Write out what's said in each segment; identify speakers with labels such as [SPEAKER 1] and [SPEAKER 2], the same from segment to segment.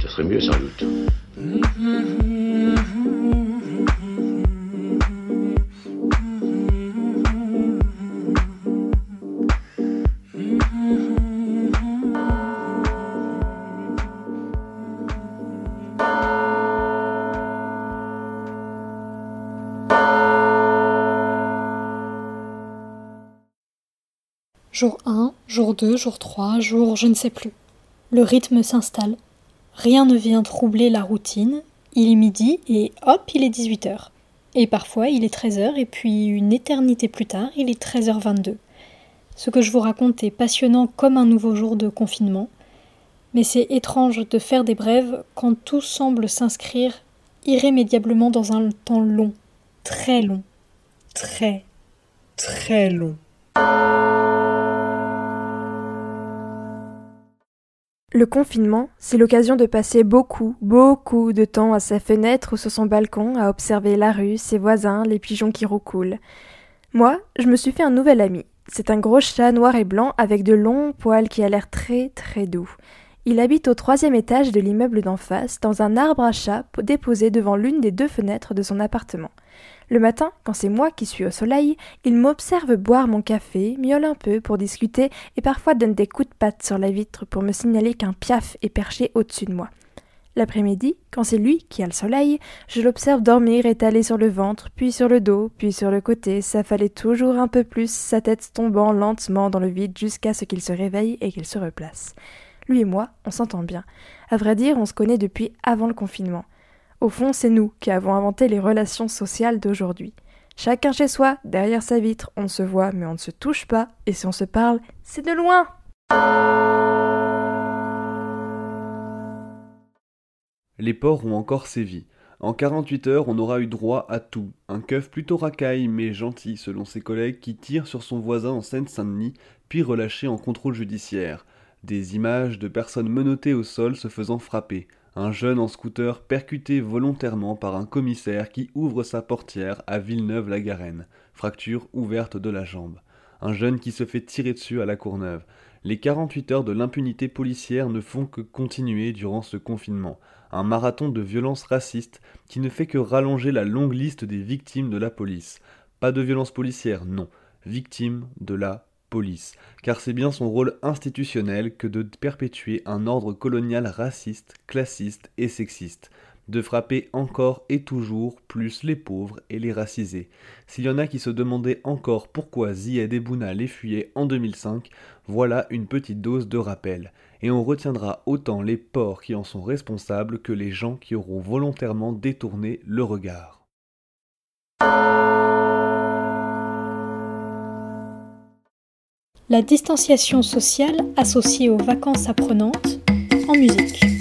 [SPEAKER 1] ce serait mieux sans doute.
[SPEAKER 2] Jour 1, jour 2, jour 3, jour je ne sais plus. Le rythme s'installe. Rien ne vient troubler la routine. Il est midi et hop, il est 18h. Et parfois il est 13h et puis une éternité plus tard, il est 13h22. Ce que je vous raconte est passionnant comme un nouveau jour de confinement. Mais c'est étrange de faire des brèves quand tout semble s'inscrire irrémédiablement dans un temps long, très long, très, très long.
[SPEAKER 3] Le confinement, c'est l'occasion de passer beaucoup, beaucoup de temps à sa fenêtre ou sur son balcon à observer la rue, ses voisins, les pigeons qui roucoulent. Moi, je me suis fait un nouvel ami. C'est un gros chat noir et blanc avec de longs poils qui a l'air très très doux. Il habite au troisième étage de l'immeuble d'en face, dans un arbre à chat déposé devant l'une des deux fenêtres de son appartement. Le matin, quand c'est moi qui suis au soleil, il m'observe boire mon café, miaule un peu pour discuter et parfois donne des coups de patte sur la vitre pour me signaler qu'un piaf est perché au-dessus de moi. L'après-midi, quand c'est lui qui a le soleil, je l'observe dormir étalé sur le ventre, puis sur le dos, puis sur le côté, s'affaler toujours un peu plus, sa tête tombant lentement dans le vide jusqu'à ce qu'il se réveille et qu'il se replace. Lui et moi, on s'entend bien. À vrai dire, on se connaît depuis avant le confinement. Au fond, c'est nous qui avons inventé les relations sociales d'aujourd'hui. Chacun chez soi, derrière sa vitre, on se voit mais on ne se touche pas, et si on se parle, c'est de loin.
[SPEAKER 4] Les porcs ont encore sévi. En 48 heures, on aura eu droit à tout. Un keuf plutôt racaille mais gentil selon ses collègues qui tire sur son voisin en Seine-Saint-Denis, puis relâché en contrôle judiciaire. Des images de personnes menottées au sol se faisant frapper. Un jeune en scooter percuté volontairement par un commissaire qui ouvre sa portière à Villeneuve-la-Garenne. Fracture ouverte de la jambe. Un jeune qui se fait tirer dessus à la Courneuve. Les 48 heures de l'impunité policière ne font que continuer durant ce confinement. Un marathon de violence raciste qui ne fait que rallonger la longue liste des victimes de la police. Pas de violence policière, non. Victimes de la police, car c'est bien son rôle institutionnel que de perpétuer un ordre colonial raciste, classiste et sexiste, de frapper encore et toujours plus les pauvres et les racisés. S'il y en a qui se demandaient encore pourquoi Zied Ebouna les fuyait en 2005, voilà une petite dose de rappel, et on retiendra autant les porcs qui en sont responsables que les gens qui auront volontairement détourné le regard.
[SPEAKER 2] La distanciation sociale associée aux vacances apprenantes en musique.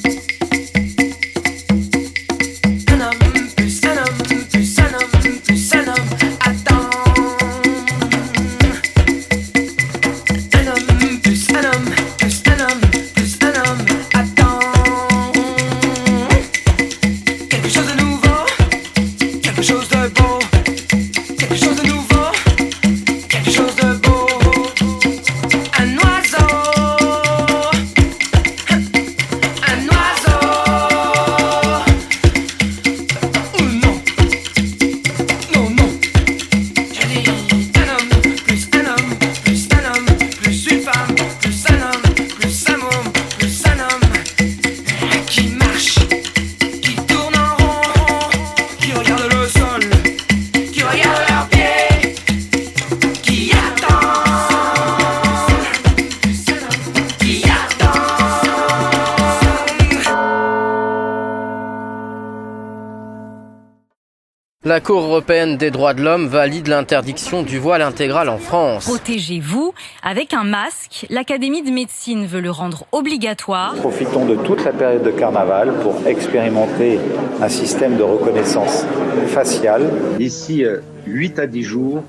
[SPEAKER 5] Des droits de l'homme valide l'interdiction du voile intégral en France.
[SPEAKER 6] Protégez-vous avec un masque. L'Académie de médecine veut le rendre obligatoire.
[SPEAKER 7] Profitons de toute la période de carnaval pour expérimenter un système de reconnaissance faciale.
[SPEAKER 8] D'ici 8 à 10 jours,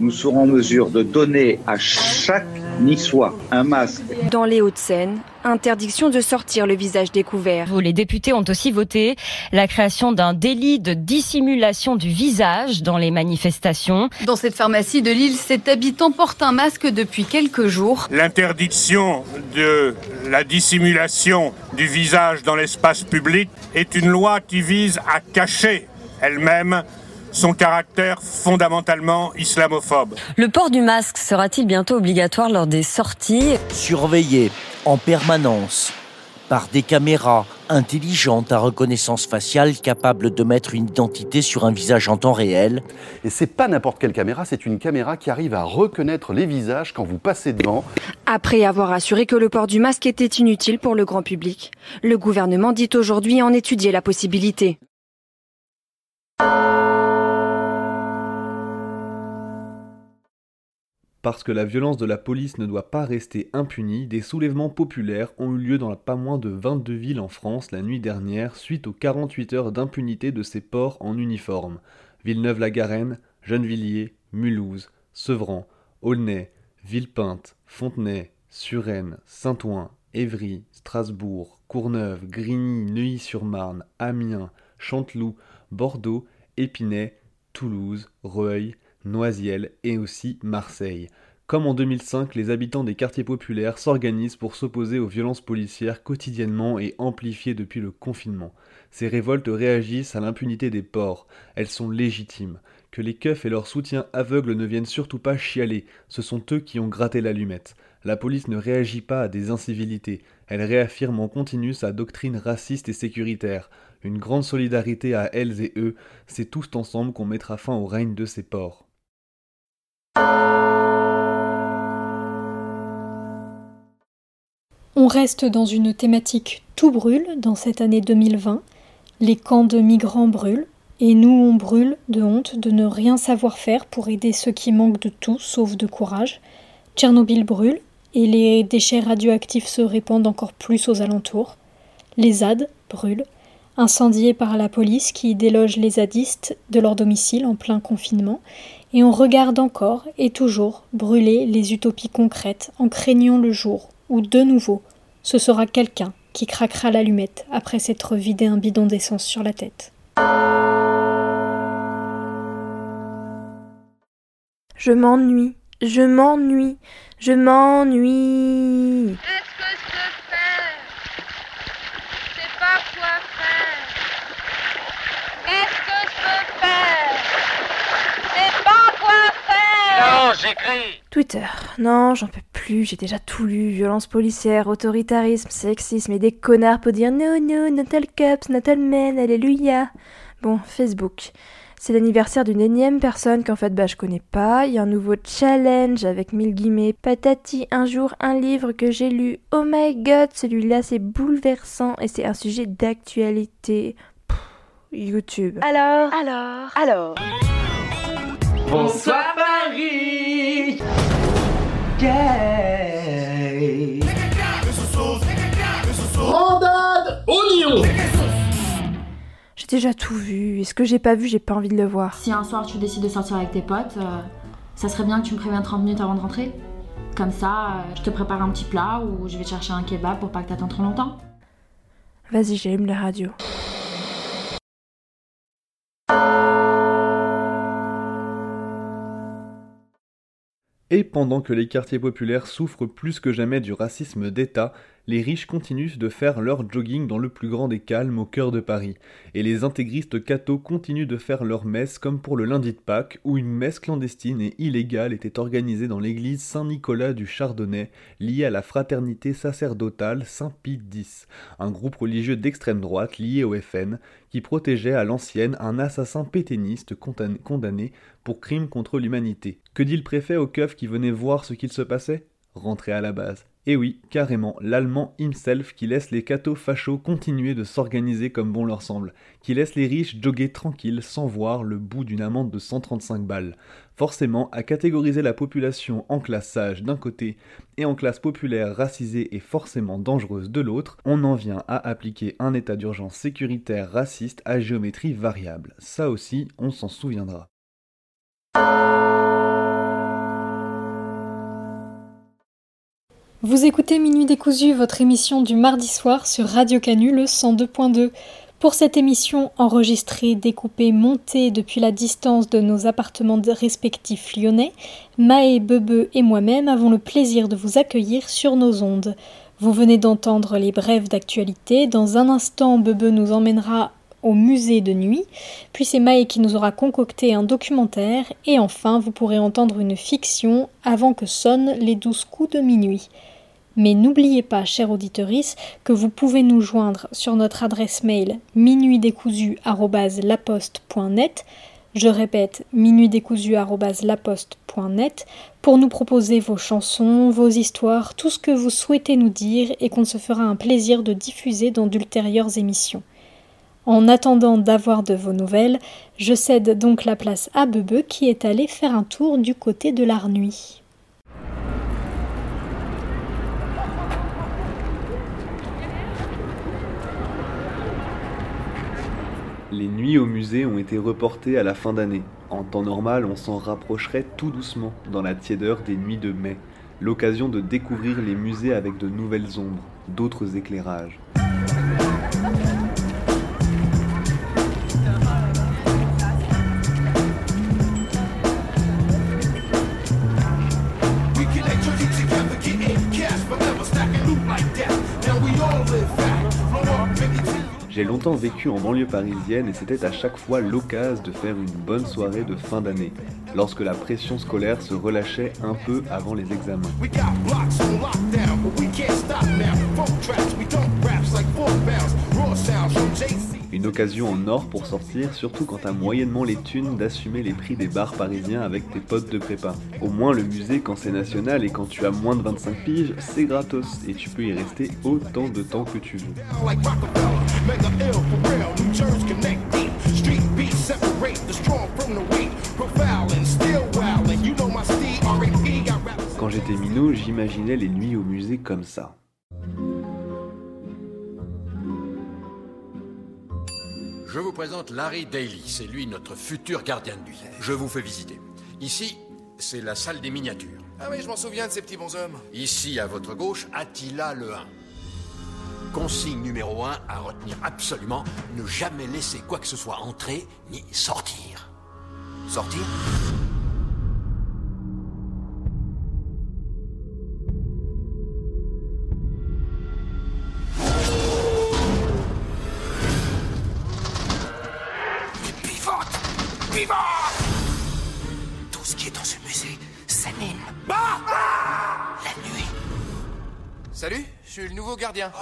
[SPEAKER 8] nous serons en mesure de donner à chaque Niçois un masque.
[SPEAKER 9] Dans les Hauts-de-Seine, interdiction de sortir le visage découvert.
[SPEAKER 6] Les députés ont aussi voté la création d'un délit de dissimulation du visage dans les manifestations.
[SPEAKER 10] Dans cette pharmacie de Lille, cet habitant porte un masque depuis quelques jours.
[SPEAKER 11] L'interdiction de la dissimulation du visage dans l'espace public est une loi qui vise à cacher elle-même son caractère fondamentalement islamophobe.
[SPEAKER 6] Le port du masque sera-t-il bientôt obligatoire lors des sorties
[SPEAKER 12] Surveillé en permanence par des caméras intelligentes à reconnaissance faciale capables de mettre une identité sur un visage en temps réel.
[SPEAKER 13] Et c'est pas n'importe quelle caméra, c'est une caméra qui arrive à reconnaître les visages quand vous passez devant.
[SPEAKER 9] Après avoir assuré que le port du masque était inutile pour le grand public, le gouvernement dit aujourd'hui en étudier la possibilité.
[SPEAKER 4] Parce que la violence de la police ne doit pas rester impunie, des soulèvements populaires ont eu lieu dans pas moins de 22 villes en France la nuit dernière suite aux 48 heures d'impunité de ces ports en uniforme. Villeneuve-la-Garenne, Gennevilliers, Mulhouse, Sevran, Aulnay, Villepinte, Fontenay, Suresnes, Saint-Ouen, Évry, Strasbourg, Courneuve, Grigny, Neuilly-sur-Marne, Amiens, Chanteloup, Bordeaux, Épinay, Toulouse, Reuil, Noisiel et aussi Marseille. Comme en 2005, les habitants des quartiers populaires s'organisent pour s'opposer aux violences policières quotidiennement et amplifiées depuis le confinement. Ces révoltes réagissent à l'impunité des ports. Elles sont légitimes. Que les keufs et leurs soutiens aveugles ne viennent surtout pas chialer. Ce sont eux qui ont gratté l'allumette. La police ne réagit pas à des incivilités. Elle réaffirme en continu sa doctrine raciste et sécuritaire. Une grande solidarité à elles et eux. C'est tous ensemble qu'on mettra fin au règne de ces ports.
[SPEAKER 2] On reste dans une thématique tout brûle dans cette année 2020. Les camps de migrants brûlent et nous on brûle de honte de ne rien savoir faire pour aider ceux qui manquent de tout sauf de courage. Tchernobyl brûle et les déchets radioactifs se répandent encore plus aux alentours. Les ZAD brûlent, incendiés par la police qui déloge les zadistes de leur domicile en plein confinement et on regarde encore et toujours brûler les utopies concrètes en craignant le jour où de nouveau ce sera quelqu'un qui craquera l'allumette après s'être vidé un bidon d'essence sur la tête.
[SPEAKER 3] Je m'ennuie, je m'ennuie, je m'ennuie.
[SPEAKER 14] Qu'est-ce que je faire Je sais pas quoi faire. Qu'est-ce que je peux faire Je sais pas quoi faire.
[SPEAKER 15] Non, j'écris?
[SPEAKER 3] Twitter. Non, j'en peux plus, j'ai déjà tout lu. Violence policière, autoritarisme, sexisme et des connards pour dire non, non, not all not all men, alléluia. Bon, Facebook. C'est l'anniversaire d'une énième personne qu'en fait bah je connais pas. Il y a un nouveau challenge avec mille guillemets. Patati, un jour un livre que j'ai lu. Oh my god, celui-là c'est bouleversant et c'est un sujet d'actualité. YouTube.
[SPEAKER 9] Alors, alors, alors?
[SPEAKER 16] Bonsoir Paris Gay
[SPEAKER 3] Randade Oignon J'ai déjà tout vu, et ce que j'ai pas vu, j'ai pas envie de le voir.
[SPEAKER 17] Si un soir tu décides de sortir avec tes potes, euh, ça serait bien que tu me préviennes 30 minutes avant de rentrer. Comme ça, euh, je te prépare un petit plat ou je vais te chercher un kebab pour pas que t'attendes trop longtemps.
[SPEAKER 3] Vas-y, j'allume la radio.
[SPEAKER 4] Et pendant que les quartiers populaires souffrent plus que jamais du racisme d'État, les riches continuent de faire leur jogging dans le plus grand des calmes au cœur de Paris. Et les intégristes cathos continuent de faire leur messe comme pour le lundi de Pâques, où une messe clandestine et illégale était organisée dans l'église Saint-Nicolas du Chardonnay, liée à la fraternité sacerdotale Saint-Pie X, un groupe religieux d'extrême droite lié au FN, qui protégeait à l'ancienne un assassin pétainiste condamné pour crime contre l'humanité. Que dit le préfet au keuf qui venait voir ce qu'il se passait? Rentrer à la base. Et oui, carrément, l'allemand himself qui laisse les cathos fachos continuer de s'organiser comme bon leur semble, qui laisse les riches jogger tranquilles sans voir le bout d'une amende de 135 balles. Forcément, à catégoriser la population en classe sage d'un côté et en classe populaire racisée et forcément dangereuse de l'autre, on en vient à appliquer un état d'urgence sécuritaire raciste à géométrie variable. Ça aussi, on s'en souviendra.
[SPEAKER 2] Vous écoutez Minuit décousu, votre émission du mardi soir sur Radio Canu le 102.2. Pour cette émission enregistrée, découpée, montée depuis la distance de nos appartements respectifs lyonnais, Maë, Bebe et moi-même avons le plaisir de vous accueillir sur nos ondes. Vous venez d'entendre les brèves d'actualité. Dans un instant, Bebe nous emmènera au musée de nuit, puis c'est Maë qui nous aura concocté un documentaire, et enfin vous pourrez entendre une fiction avant que sonnent les douze coups de minuit. Mais n'oubliez pas, chère auditorice, que vous pouvez nous joindre sur notre adresse mail minuitdécousu@laposte.net. Je répète, minuitdécousu@laposte.net pour nous proposer vos chansons, vos histoires, tout ce que vous souhaitez nous dire et qu'on se fera un plaisir de diffuser dans d'ultérieures émissions. En attendant d'avoir de vos nouvelles, je cède donc la place à Bebe qui est allé faire un tour du côté de l'Arnuit.
[SPEAKER 4] Les nuits au musée ont été reportées à la fin d'année. En temps normal, on s'en rapprocherait tout doucement dans la tiédeur des nuits de mai, l'occasion de découvrir les musées avec de nouvelles ombres, d'autres éclairages. Longtemps vécu en banlieue parisienne et c'était à chaque fois l'occasion de faire une bonne soirée de fin d'année, lorsque la pression scolaire se relâchait un peu avant les examens. Une occasion en or pour sortir, surtout quand t'as moyennement les thunes d'assumer les prix des bars parisiens avec tes potes de prépa. Au moins le musée quand c'est national et quand tu as moins de 25 piges, c'est gratos et tu peux y rester autant de temps que tu veux. Quand j'étais minot, j'imaginais les nuits au musée comme ça.
[SPEAKER 18] Je vous présente Larry Daly, c'est lui notre futur gardien de nuit. Je vous fais visiter. Ici, c'est la salle des miniatures.
[SPEAKER 19] Ah oui, je m'en souviens de ces petits bonshommes.
[SPEAKER 18] Ici, à votre gauche, Attila le 1. Consigne numéro 1 à retenir absolument, ne jamais laisser quoi que ce soit entrer ni sortir. Sortir?
[SPEAKER 19] Ce qui est dans ce musée s'anime. La nuit. Salut, je suis le nouveau gardien.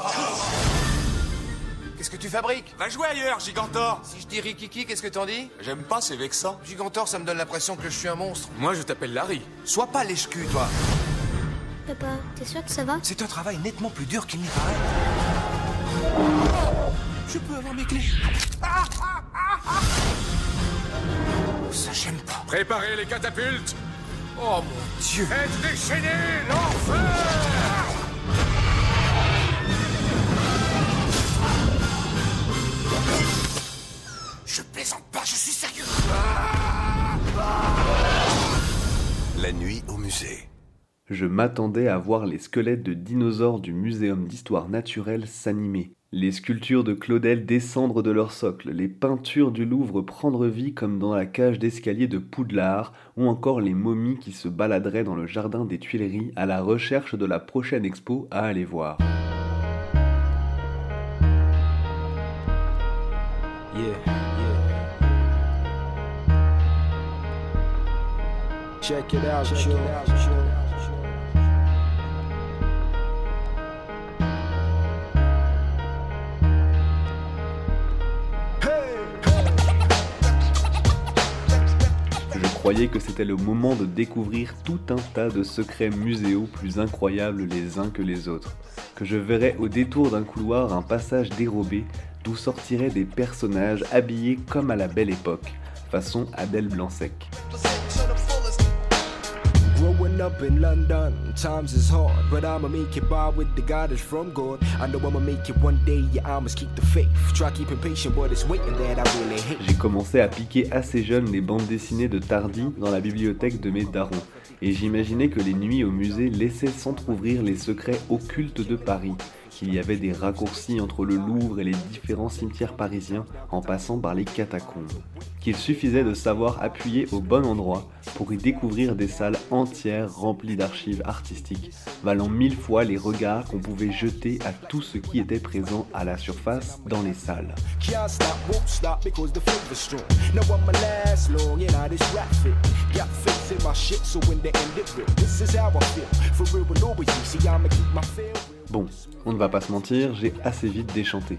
[SPEAKER 19] Qu'est-ce que tu fabriques?
[SPEAKER 20] Va jouer ailleurs, Gigantor
[SPEAKER 19] Si je dis Rikiki, qu'est-ce que t'en dis?
[SPEAKER 20] J'aime pas, c'est vexant.
[SPEAKER 19] Gigantor, ça me donne l'impression que je suis un monstre.
[SPEAKER 20] Moi, je t'appelle Larry.
[SPEAKER 19] Sois pas lèche-cul, toi.
[SPEAKER 21] Papa, t'es sûr que ça va?
[SPEAKER 19] C'est un travail nettement plus dur qu'il n'y paraît. Je peux avoir mes clés. Ça, j'aime pas.
[SPEAKER 20] Préparez les catapultes
[SPEAKER 19] Oh mon dieu
[SPEAKER 20] Êtes déchaînés, l'enfer
[SPEAKER 19] Je plaisante pas, je suis sérieux.
[SPEAKER 18] La nuit au musée.
[SPEAKER 4] Je m'attendais à voir les squelettes de dinosaures du Muséum d'histoire naturelle s'animer, les sculptures de Claudel descendre de leur socle, les peintures du Louvre prendre vie comme dans la cage d'escalier de Poudlard, ou encore les momies qui se baladeraient dans le jardin des Tuileries à la recherche de la prochaine expo à aller voir. Croyais que c'était le moment de découvrir tout un tas de secrets muséaux plus incroyables les uns que les autres, que je verrais au détour d'un couloir un passage dérobé d'où sortiraient des personnages habillés comme à la belle époque, façon Adèle Blanc-Sec.
[SPEAKER 22] Growing up in London, times is hard, but I'ma make it by with the guidance from God. I know I'ma make it one day, yeah, I must keep the faith. Try keeping patient, but it's waiting that I really hate.
[SPEAKER 4] J'ai commencé à piquer assez jeune les bandes dessinées de Tardy dans la bibliothèque de mes darons, et j'imaginais que les nuits au musée laissaient s'entr'ouvrir les secrets occultes de Paris, qu'il y avait des raccourcis entre le Louvre et les différents cimetières parisiens en passant par les catacombes, qu'il suffisait de savoir appuyer au bon endroit pour y découvrir des salles entières remplies d'archives artistiques, valant mille fois les regards qu'on pouvait jeter à tout ce qui était présent à la surface dans les salles. Bon, on ne va pas se mentir, j'ai assez vite déchanté.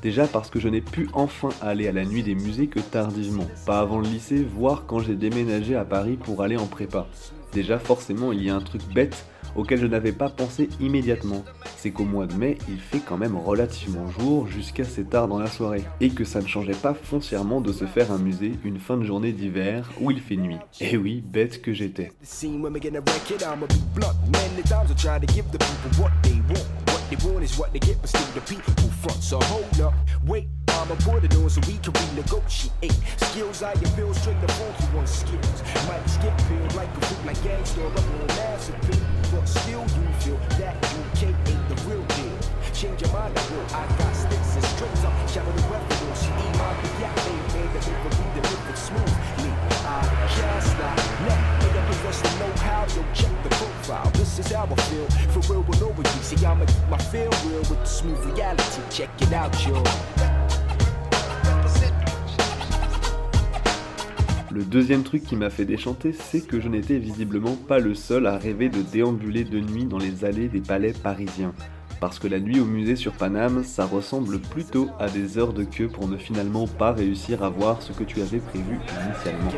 [SPEAKER 4] Déjà parce que je n'ai pu enfin aller à la nuit des musées que tardivement, pas avant le lycée, voire quand j'ai déménagé à Paris pour aller en prépa. Déjà forcément il y a un truc bête auquel je n'avais pas pensé immédiatement, c'est qu'au mois de mai il fait quand même relativement jour jusqu'à assez tard dans la soirée, et que ça ne changeait pas foncièrement de se faire un musée une fin de journée d'hiver où il fait nuit. Et oui, bête que j'étais.
[SPEAKER 22] Want. Is what they get, but still the people front. So hold up, wait. Put it on so we can renegotiate. Skills I can build straight the funky one skills. Might skip pills like a fruit like gangster up on massive pill. But still you feel that you can't ain't the real deal. Change your mind, I will. I got sticks and strings. I'm the revenue. She eat my me possess the know-how. Yo, check the profile. This is how I feel. For real, but over you. See, I'ma keep my feel real with the smooth reality. Check it out, yo.
[SPEAKER 4] Le deuxième truc qui m'a fait déchanter, c'est que je n'étais visiblement pas le seul à rêver de déambuler de nuit dans les allées des palais parisiens. Parce que la nuit au musée sur Paname, ça ressemble plutôt à des heures de queue pour ne finalement pas réussir à voir ce que tu avais prévu initialement.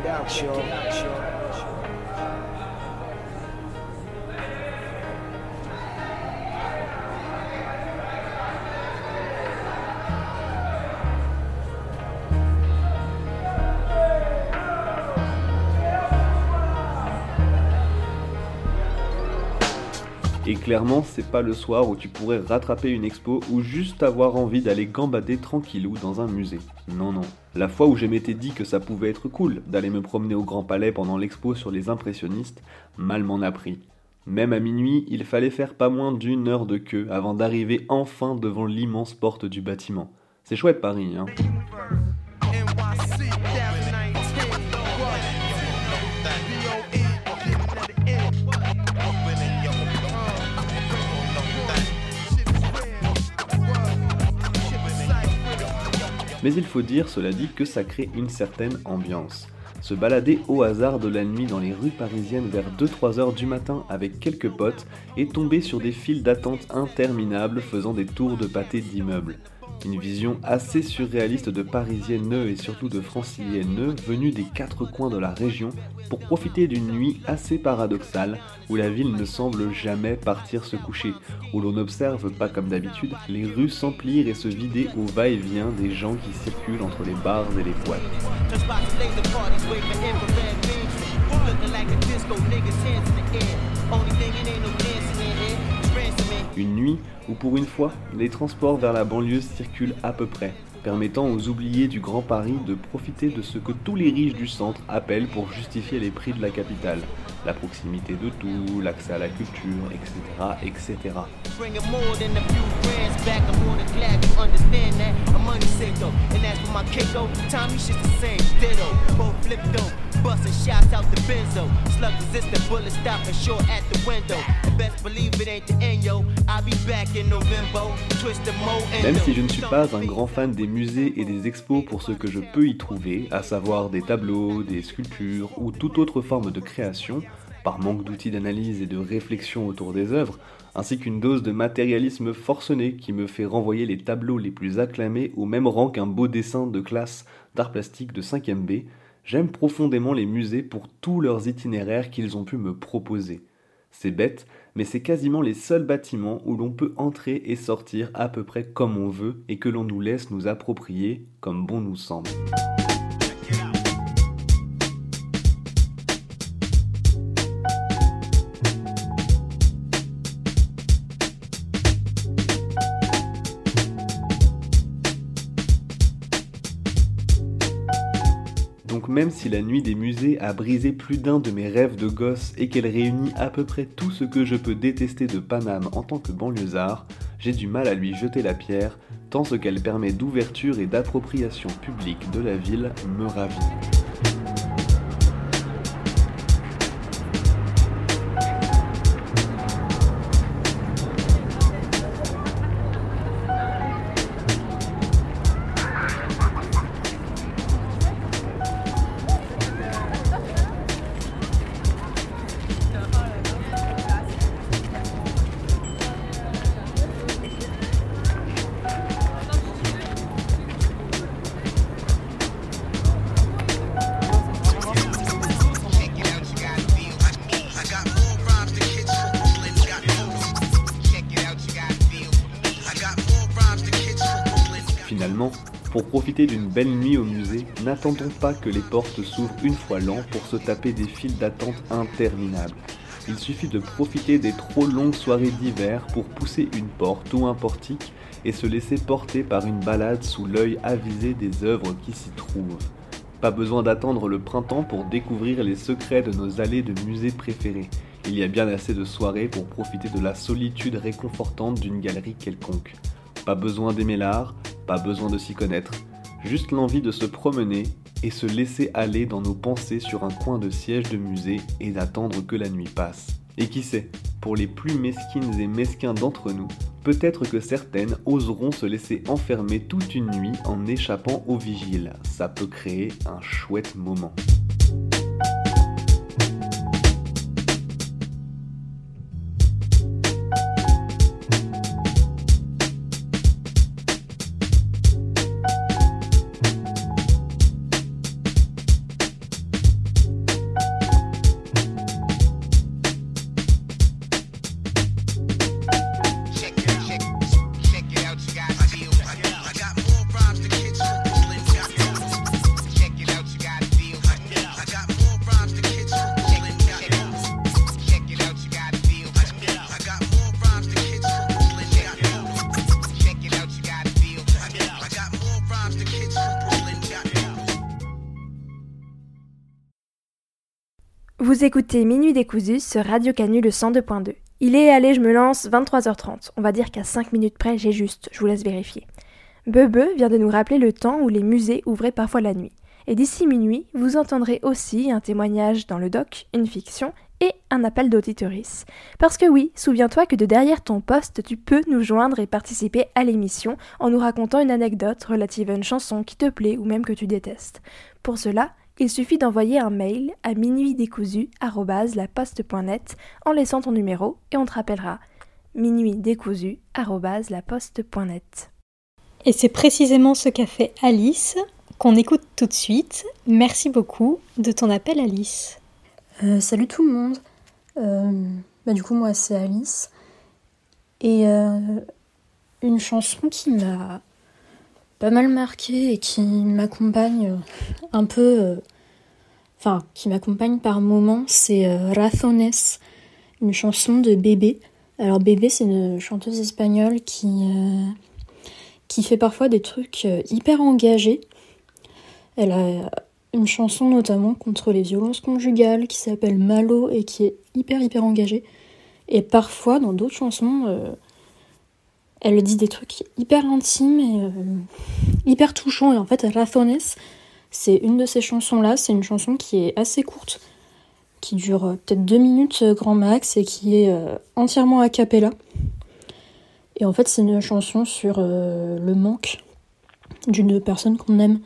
[SPEAKER 4] Clairement, c'est pas le soir où tu pourrais rattraper une expo ou juste avoir envie d'aller gambader tranquillou dans un musée. Non, non. La fois où je m'étais dit que ça pouvait être cool d'aller me promener au Grand Palais pendant l'expo sur les impressionnistes, mal m'en a pris. Même à minuit, il fallait faire pas moins d'une heure de queue avant d'arriver enfin devant l'immense porte du bâtiment. C'est chouette Paris, hein. Mais il faut dire, cela dit, que ça crée une certaine ambiance. Se balader au hasard de la nuit dans les rues parisiennes vers 2-3 heures du matin avec quelques potes et tomber sur des files d'attente interminables faisant des tours de pâté d'immeubles. Une vision assez surréaliste de Parisiennes et surtout de Franciliennes venus des quatre coins de la région pour profiter d'une nuit assez paradoxale où la ville ne semble jamais partir se coucher, où l'on n'observe pas comme d'habitude les rues s'emplir et se vider au va-et-vient des gens qui circulent entre les bars et les boîtes. Une nuit où pour une fois, les transports vers la banlieue circulent à peu près, permettant aux oubliés du Grand Paris de profiter de ce que tous les riches du centre appellent pour justifier les prix de la capitale, la proximité de tout, l'accès à la culture, etc. etc.
[SPEAKER 23] Bustin' shots out the benzo. Slug resistant bullets stopping short at the window. And best believe it ain't the end, yo. I'll be back in November. Twist the mo
[SPEAKER 4] Même si je ne suis pas un grand fan des musées et des expos pour ce que je peux y trouver, à savoir des tableaux, des sculptures ou toute autre forme de création, par manque d'outils d'analyse et de réflexion autour des œuvres, ainsi qu'une dose de matérialisme forcené qui me fait renvoyer les tableaux les plus acclamés au même rang qu'un beau dessin de classe d'art plastique de 5ème B, J'aime profondément les musées pour tous leurs itinéraires qu'ils ont pu me proposer. C'est bête, mais c'est quasiment les seuls bâtiments où l'on peut entrer et sortir à peu près comme on veut et que l'on nous laisse nous approprier comme bon nous semble. Même si la nuit des musées a brisé plus d'un de mes rêves de gosse et qu'elle réunit à peu près tout ce que je peux détester de Paname en tant que banlieusard, j'ai du mal à lui jeter la pierre, tant ce qu'elle permet d'ouverture et d'appropriation publique de la ville me ravit. D'une belle nuit au musée, n'attendons pas que les portes s'ouvrent une fois l'an pour se taper des files d'attente interminables. Il suffit de profiter des trop longues soirées d'hiver pour pousser une porte ou un portique et se laisser porter par une balade sous l'œil avisé des œuvres qui s'y trouvent. Pas besoin d'attendre le printemps pour découvrir les secrets de nos allées de musées préférés. Il y a bien assez de soirées pour profiter de la solitude réconfortante d'une galerie quelconque. Pas besoin d'aimer l'art, pas besoin de s'y connaître, juste l'envie de se promener et se laisser aller dans nos pensées sur un coin de siège de musée et d'attendre que la nuit passe. Et qui sait, pour les plus mesquines et mesquins d'entre nous, peut-être que certaines oseront se laisser enfermer toute une nuit en échappant aux vigiles. Ça peut créer un chouette moment.
[SPEAKER 3] Vous écoutez Minuit décousu sur Radio Canu le 102.2. Il est, allez, je me lance, 23h30. On va dire qu'à 5 minutes près, j'ai juste, je vous laisse vérifier. Bebe vient de nous rappeler le temps où les musées ouvraient parfois la nuit. Et d'ici minuit, vous entendrez aussi un témoignage dans le doc, une fiction et un appel d'auditoris. Parce que oui, souviens-toi que de derrière ton poste, tu peux nous joindre et participer à l'émission en nous racontant une anecdote relative à une chanson qui te plaît ou même que tu détestes. Pour cela, il suffit d'envoyer un mail à minuitdécousu@laposte.net en laissant ton numéro et on te rappellera. minuitdécousu@laposte.net.
[SPEAKER 2] Et c'est précisément ce qu'a fait Alice, qu'on écoute tout de suite. Merci beaucoup de ton appel, Alice.
[SPEAKER 24] Euh, salut tout le monde. Euh, bah, du coup, moi, c'est Alice. Et euh, une chanson qui m'a pas mal marqué et qui m'accompagne un peu. Enfin, qui m'accompagne par moments, c'est Razones, une chanson de Bébé. Alors, Bébé, c'est une chanteuse espagnole qui qui fait parfois des trucs hyper engagés. Elle a une chanson notamment contre les violences conjugales qui s'appelle Malo et qui est hyper hyper engagée. Et parfois, dans d'autres chansons, euh, elle dit des trucs hyper intimes et euh, hyper touchants. Et en fait, Razones, c'est une de ces chansons-là. C'est une chanson qui est assez courte, qui dure euh, peut-être deux minutes grand max et qui est entièrement a cappella. Et en fait, c'est une chanson sur le manque d'une personne qu'on aime.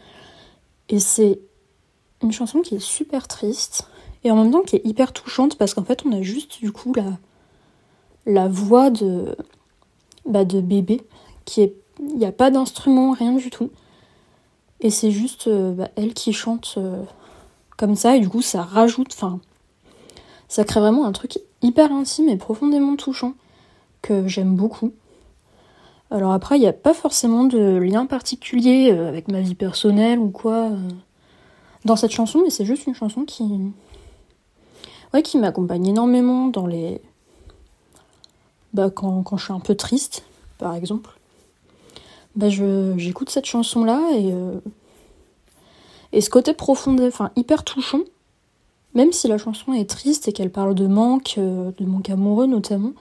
[SPEAKER 24] Et c'est une chanson qui est super triste et en même temps qui est hyper touchante parce qu'en fait, on a juste du coup la, la voix de, bah, de bébé qui est. Il n'y a pas d'instrument, rien du tout. Et c'est juste euh, bah, elle qui chante euh, comme ça, et du coup, ça rajoute, enfin, ça crée vraiment un truc hyper intime et profondément touchant que j'aime beaucoup. Alors après, il n'y a pas forcément de lien particulier euh, avec ma vie personnelle ou quoi dans cette chanson, mais c'est juste une chanson qui, ouais, qui m'accompagne énormément dans les, bah, quand, quand, je suis un peu triste, par exemple. Bah, j'écoute cette chanson là et euh, et ce côté profond, enfin hyper touchant, même si la chanson est triste et qu'elle parle de manque, de manque amoureux notamment,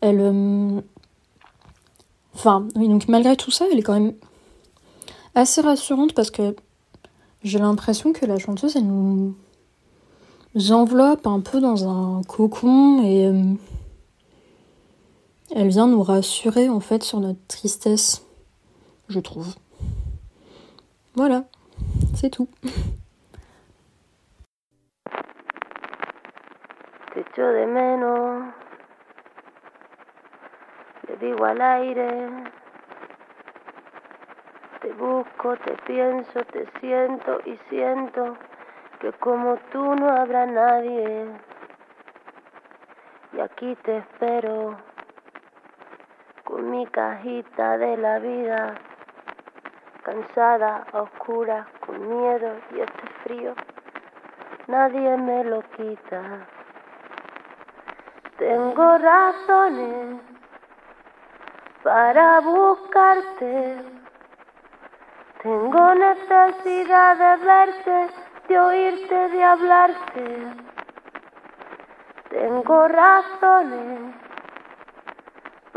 [SPEAKER 24] elle, Enfin, oui, donc malgré tout ça, elle est quand même assez rassurante parce que j'ai l'impression que la chanteuse, elle nous enveloppe un peu dans un cocon et euh, elle vient nous rassurer en fait sur notre tristesse, je trouve. Voilà, c'est tout.
[SPEAKER 25] te digo al aire, te busco, te pienso, te siento y siento que como tú no habrá nadie. Y aquí te espero con mi cajita de la vida, cansada, oscura, con miedo y este frío, nadie me lo quita. Tengo razones para buscarte. Tengo necesidad de verte, de oírte, de hablarte. Tengo razones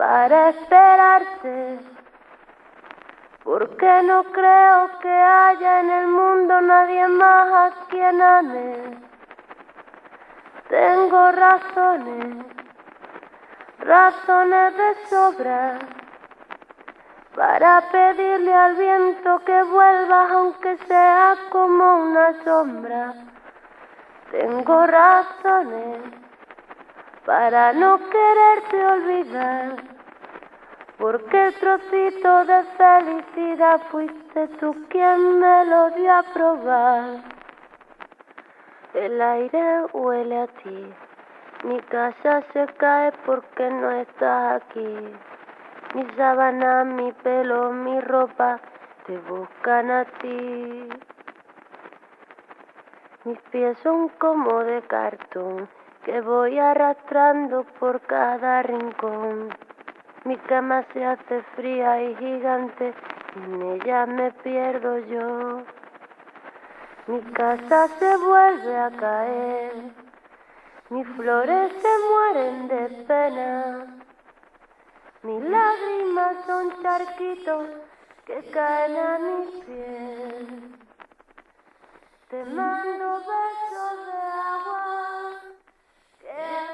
[SPEAKER 25] para esperarte, porque no creo que haya en el mundo nadie más a quien ame. Tengo razones, razones de sobra para pedirle al viento que vuelva aunque sea como una sombra. Tengo razones para no quererte olvidar, porque el trocito de felicidad fuiste tú quien me lo dio a probar. El aire huele a ti, mi casa se cae porque no estás aquí. Mi sábana, mi pelo, mi ropa te buscan a ti. Mis pies son como de cartón que voy arrastrando por cada rincón. Mi cama se hace fría y gigante, en ella me pierdo yo. Mi casa se vuelve a caer, mis flores se mueren de pena. Mis lágrimas son charquitos que caen a mis pies. Te mando besos de agua que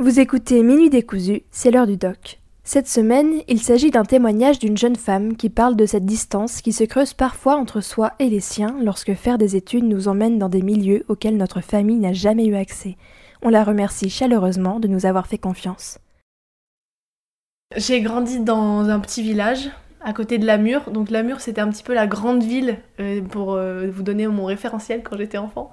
[SPEAKER 3] Vous écoutez Minuit décousu, c'est l'heure du doc. Cette semaine, il s'agit d'un témoignage d'une jeune femme qui parle de cette distance qui se creuse parfois entre soi et les siens lorsque faire des études nous emmène dans des milieux auxquels notre famille n'a jamais eu accès. On la remercie chaleureusement de nous avoir fait confiance.
[SPEAKER 26] J'ai grandi dans un petit village à côté de Lamur. Donc Lamur, c'était un petit peu la grande ville euh, pour euh, vous donner mon référentiel quand j'étais enfant.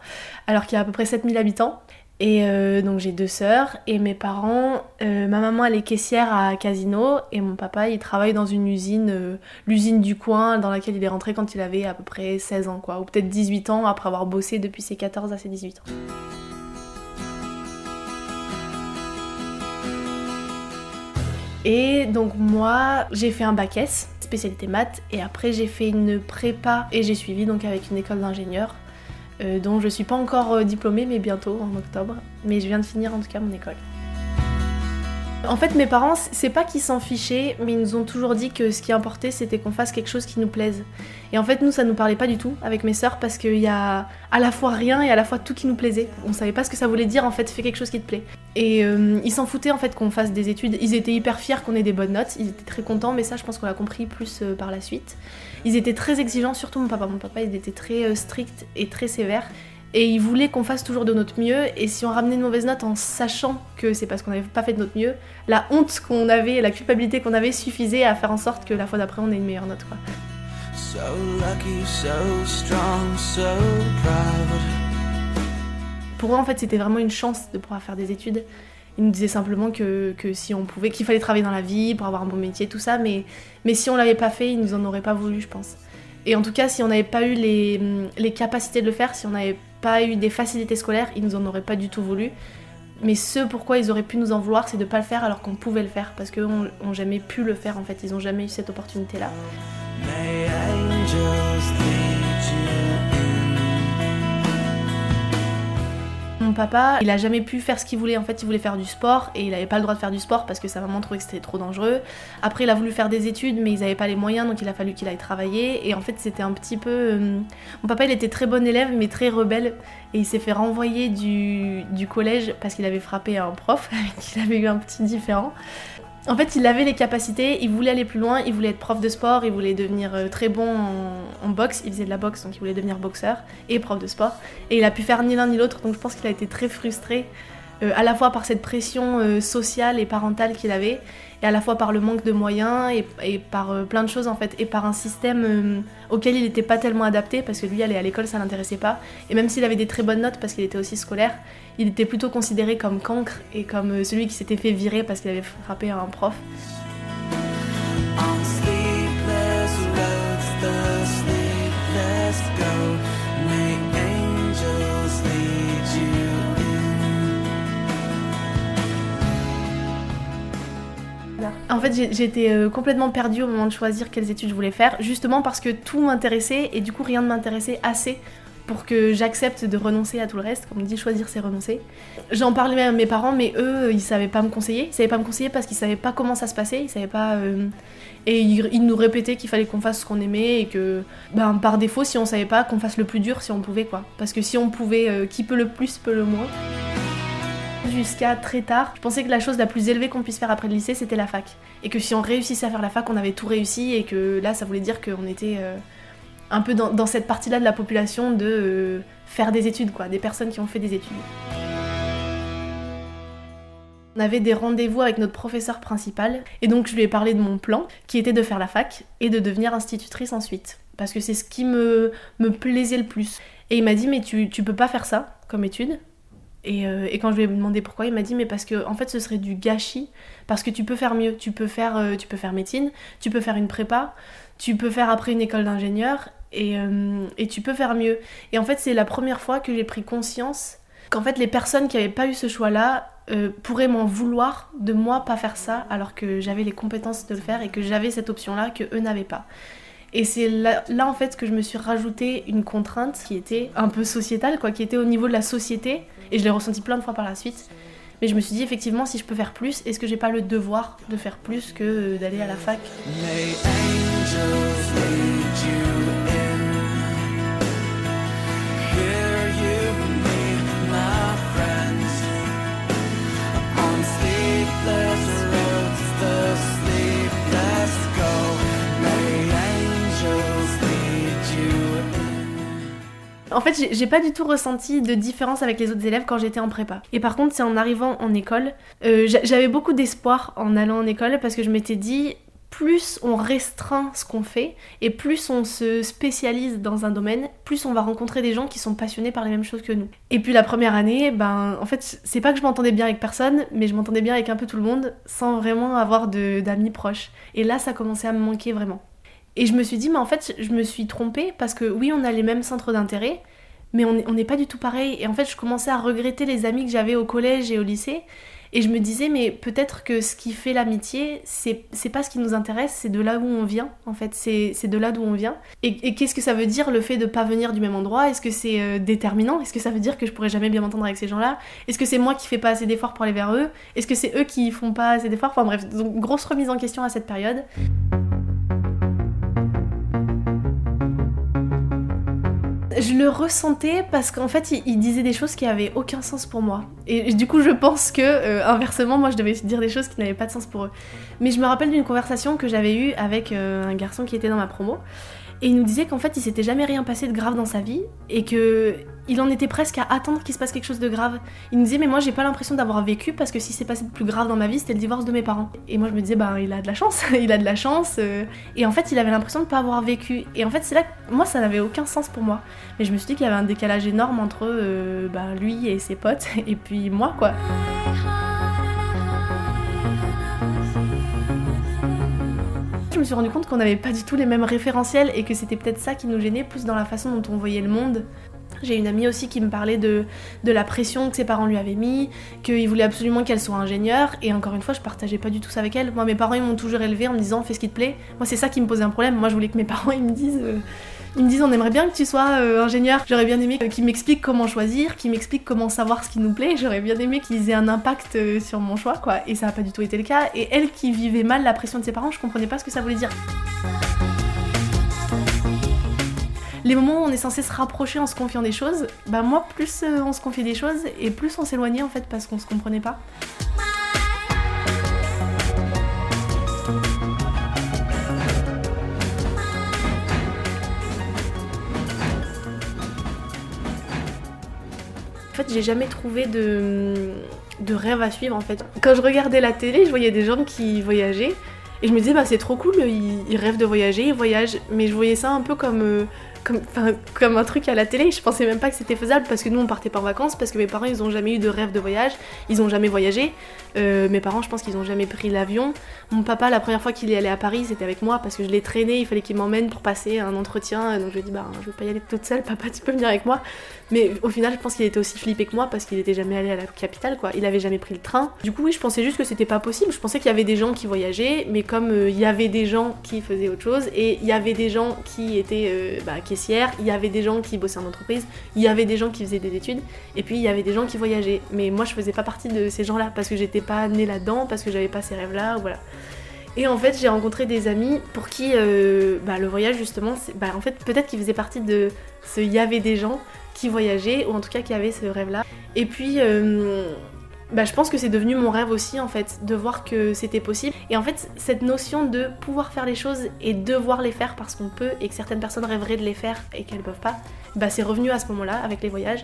[SPEAKER 26] Alors qu'il y a à peu près 7000 habitants. Et euh, donc j'ai deux sœurs et mes parents, euh, ma maman elle est caissière à Casino et mon papa il travaille dans une usine, euh, l'usine du coin dans laquelle il est rentré quand il avait à peu près 16 ans quoi, ou peut-être 18 ans après avoir bossé depuis ses 14 à ses 18 ans. Et donc moi j'ai fait un bac S, spécialité maths, et après j'ai fait une prépa et j'ai suivi donc avec une école d'ingénieur euh, dont je suis pas encore euh, diplômée mais bientôt en octobre. Mais je viens de finir en tout cas mon école. En fait, mes parents, c'est pas qu'ils s'en fichaient, mais ils nous ont toujours dit que ce qui importait, c'était qu'on fasse quelque chose qui nous plaise. Et en fait, nous, ça nous parlait pas du tout avec mes sœurs parce qu'il y a à la fois rien et à la fois tout qui nous plaisait. On savait pas ce que ça voulait dire en fait, fais quelque chose qui te plaît. Et euh, ils s'en foutaient en fait qu'on fasse des études. Ils étaient hyper fiers qu'on ait des bonnes notes. Ils étaient très contents, mais ça, je pense qu'on l'a compris plus par la suite. Ils étaient très exigeants, surtout mon papa. Mon papa, il était très euh, strict et très sévère. Et ils voulaient qu'on fasse toujours de notre mieux. Et si on ramenait de mauvaises notes en sachant que c'est parce qu'on n'avait pas fait de notre mieux, la honte qu'on avait, la culpabilité qu'on avait suffisait à faire en sorte que la fois d'après, on ait une meilleure note. Quoi.
[SPEAKER 27] So lucky, so strong, so proud.
[SPEAKER 26] Pour eux, en fait, c'était vraiment une chance de pouvoir faire des études. Ils nous disaient simplement que, que si on pouvait, qu'il fallait travailler dans la vie pour avoir un bon métier, tout ça. Mais, mais si on l'avait pas fait, ils nous en auraient pas voulu, je pense. Et en tout cas, si on n'avait pas eu les, les capacités de le faire, si on n'avait pas eu des facilités scolaires, ils nous en auraient pas du tout voulu. Mais ce pourquoi ils auraient pu nous en vouloir, c'est de pas le faire alors qu'on pouvait le faire. Parce qu'eux n'ont jamais pu le faire en fait, ils ont jamais eu cette opportunité-là. Mon papa, il a jamais pu faire ce qu'il voulait. En fait, il voulait faire du sport et il avait pas le droit de faire du sport parce que sa maman trouvait que c'était trop dangereux. Après, il a voulu faire des études, mais ils avaient pas les moyens, donc il a fallu qu'il aille travailler. Et en fait, c'était un petit peu. euh, Mon papa, il était très bon élève, mais très rebelle. Et il s'est fait renvoyer du, collège parce qu'il avait frappé un prof avec il avait eu un petit différent. En fait, il avait les capacités, il voulait aller plus loin, il voulait être prof de sport, il voulait devenir euh, très bon en, boxe, il faisait de la boxe, donc il voulait devenir boxeur et prof de sport. Et il a pu faire ni l'un ni l'autre, donc je pense qu'il a été très frustré, euh, à la fois par cette pression euh, sociale et parentale qu'il avait, et à la fois par le manque de moyens, et, par euh, plein de choses en fait, et par un système euh, auquel il n'était pas tellement adapté, parce que lui, aller à l'école, ça l'intéressait pas. Et même s'il avait des très bonnes notes, parce qu'il était aussi scolaire, il était plutôt considéré comme cancre et comme euh, celui qui s'était fait virer parce qu'il avait frappé un prof. En fait, j'étais euh, complètement perdue au moment de choisir quelles études je voulais faire, justement parce que tout m'intéressait et du coup rien ne m'intéressait assez pour que j'accepte de renoncer à tout le reste. Comme on dit, choisir c'est renoncer. J'en parlais même à mes parents, mais eux, ils savaient pas me conseiller. Ils savaient pas me conseiller parce qu'ils savaient pas comment ça se passait. Ils savaient pas. euh, Et ils, ils nous répétaient qu'il fallait qu'on fasse ce qu'on aimait et que, ben, par défaut, si on savait pas, qu'on fasse le plus dur si on pouvait, quoi. Parce que si on pouvait, euh, qui peut le plus peut le moins. Jusqu'à très tard, je pensais que la chose la plus élevée qu'on puisse faire après le lycée, c'était la fac. Et que si on réussissait à faire la fac, on avait tout réussi et que là, ça voulait dire qu'on était euh, un peu dans, cette partie-là de la population de euh, faire des études, quoi, des personnes qui ont fait des études. On avait des rendez-vous avec notre professeur principal et donc je lui ai parlé de mon plan qui était de faire la fac et de devenir institutrice ensuite parce que c'est ce qui me, me plaisait le plus. Et il m'a dit mais tu, tu peux pas faire ça comme étude et, euh, et quand je lui ai demandé pourquoi, il m'a dit mais parce que en fait ce serait du gâchis parce que tu peux faire mieux, tu peux faire, euh, tu peux faire médecine, tu peux faire une prépa, tu peux faire après une école d'ingénieur et, euh, et tu peux faire mieux. Et en fait c'est la première fois que j'ai pris conscience qu'en fait les personnes qui n'avaient pas eu ce choix-là pourraient m'en vouloir de moi pas faire ça alors que j'avais les compétences de le faire et que j'avais cette option-là que eux n'avaient pas. Et c'est là, là, en fait que je me suis rajouté une contrainte qui était un peu sociétale, quoi, qui était au niveau de la société, et je l'ai ressenti plein de fois par la suite. Mais je me suis dit effectivement si je peux faire plus, est-ce que j'ai pas le devoir de faire plus que d'aller à la fac? En fait, j'ai- pas du tout ressenti de différence avec les autres élèves quand j'étais en prépa. Et par contre, c'est en arrivant en école, euh, j'a- j'avais beaucoup d'espoir en allant en école parce que je m'étais dit, plus on restreint ce qu'on fait et plus on se spécialise dans un domaine, plus on va rencontrer des gens qui sont passionnés par les mêmes choses que nous. Et puis la première année, ben en fait, c'est pas que je m'entendais bien avec personne, mais je m'entendais bien avec un peu tout le monde sans vraiment avoir d'amis proches. Et là, ça commençait à me manquer vraiment. Et je me suis dit, mais en fait, je me suis trompée parce que oui, on a les mêmes centres d'intérêt, mais on n'est pas du tout pareil. Et en fait, je commençais à regretter les amis que j'avais au collège et au lycée. Et je me disais, mais peut-être que ce qui fait l'amitié, c'est pas ce qui nous intéresse, c'est de là où on vient, en fait. C'est c'est de là d'où on vient. Et, et qu'est-ce que ça veut dire le fait de pas venir du même endroit? Est-ce que c'est euh, déterminant? Est-ce que ça veut dire que je pourrais jamais bien m'entendre avec ces gens-là? Est-ce que c'est moi qui fais pas assez d'efforts pour aller vers eux? Est-ce que c'est eux qui font pas assez d'efforts? Enfin bref, donc grosse remise en question à cette période. Je le ressentais parce qu'en fait, il, il disait des choses qui avaient aucun sens pour moi. Et, du coup, je pense que, euh, inversement, moi, je devais dire des choses qui n'avaient pas de sens pour eux. Mais je me rappelle d'une conversation que j'avais eue avec euh, un garçon qui était dans ma promo. Et il nous disait qu'en fait, il s'était jamais rien passé de grave dans sa vie et que il en était presque à attendre qu'il se passe quelque chose de grave. Il nous disait, mais moi, j'ai pas l'impression d'avoir vécu parce que si c'est passé de plus grave dans ma vie, c'était le divorce de mes parents. Et moi, je me disais, bah, il a de la chance, il a de la chance. euh. Et en fait, il avait l'impression de pas avoir vécu. Et en fait, c'est là que moi, ça n'avait aucun sens pour moi. Mais je me suis dit qu'il y avait un décalage énorme entre euh, bah, lui et ses potes et puis moi, quoi. Je me suis rendu compte qu'on n'avait pas du tout les mêmes référentiels et que c'était peut-être ça qui nous gênait plus dans la façon dont on voyait le monde. J'ai une amie aussi qui me parlait de, de la pression que ses parents lui avaient mis, qu'il voulait absolument qu'elle soit ingénieure, et encore une fois, je partageais pas du tout ça avec elle. Moi, mes parents, ils m'ont toujours élevée en me disant fais ce qui te plaît. Moi, c'est ça qui me posait un problème. Moi, je voulais que mes parents, ils me disent. euh, ils me disent on aimerait bien que tu sois euh, ingénieur. J'aurais bien aimé euh, qu'ils m'expliquent comment choisir, qu'ils m'expliquent comment savoir ce qui nous plaît. J'aurais bien aimé qu'ils aient un impact euh, sur mon choix, quoi. Et ça n'a pas du tout été le cas. Et elle qui vivait mal la pression de ses parents, je comprenais pas ce que ça voulait dire. Les moments où on est censé se rapprocher en se confiant des choses, bah moi plus on se confiait des choses et plus on s'éloignait en fait parce qu'on se comprenait pas. J'ai jamais trouvé de, rêve à suivre en fait. Quand je regardais la télé, je voyais des gens qui voyageaient et je me disais, bah c'est trop cool, ils, ils rêvent de voyager, ils voyagent. Mais je voyais ça un peu comme, euh, comme, un truc à la télé. Je pensais même pas que c'était faisable parce que nous on partait pas en vacances, parce que mes parents ils ont jamais eu de rêve de voyage, ils ont jamais voyagé. Euh, mes parents, je pense qu'ils ont jamais pris l'avion. Mon papa, la première fois qu'il est allé à Paris, c'était avec moi parce que je l'ai traîné, il fallait qu'il m'emmène pour passer un entretien. Donc je lui ai dit, bah je veux pas y aller toute seule, papa, tu peux venir avec moi. Mais au final, je pense qu'il était aussi flippé que moi parce qu'il était jamais allé à la capitale, quoi. Il avait jamais pris le train. Du coup, oui, je pensais juste que c'était pas possible. Je pensais qu'il y avait des gens qui voyageaient, mais comme euh, il y avait des gens qui faisaient autre chose, et il y avait des gens qui étaient euh, bah, il y avait des gens qui bossaient en entreprise, il y avait des gens qui faisaient des études, et puis il y avait des gens qui voyageaient. Mais moi, je faisais pas partie de ces gens-là parce que j'étais pas née là-dedans, parce que j'avais pas ces rêves-là, voilà. Et en fait, j'ai rencontré des amis pour qui euh, bah, le voyage, justement, bah, en fait, peut-être qu'ils faisaient partie de ce il y avait des gens qui voyageaient, ou en tout cas qui avaient ce rêve-là. Et puis, euh, bah, je pense que c'est devenu mon rêve aussi, en fait, de voir que c'était possible. Et en fait, cette notion de pouvoir faire les choses et devoir les faire parce qu'on peut, et que certaines personnes rêveraient de les faire et qu'elles peuvent pas, bah, c'est revenu à ce moment-là, avec les voyages.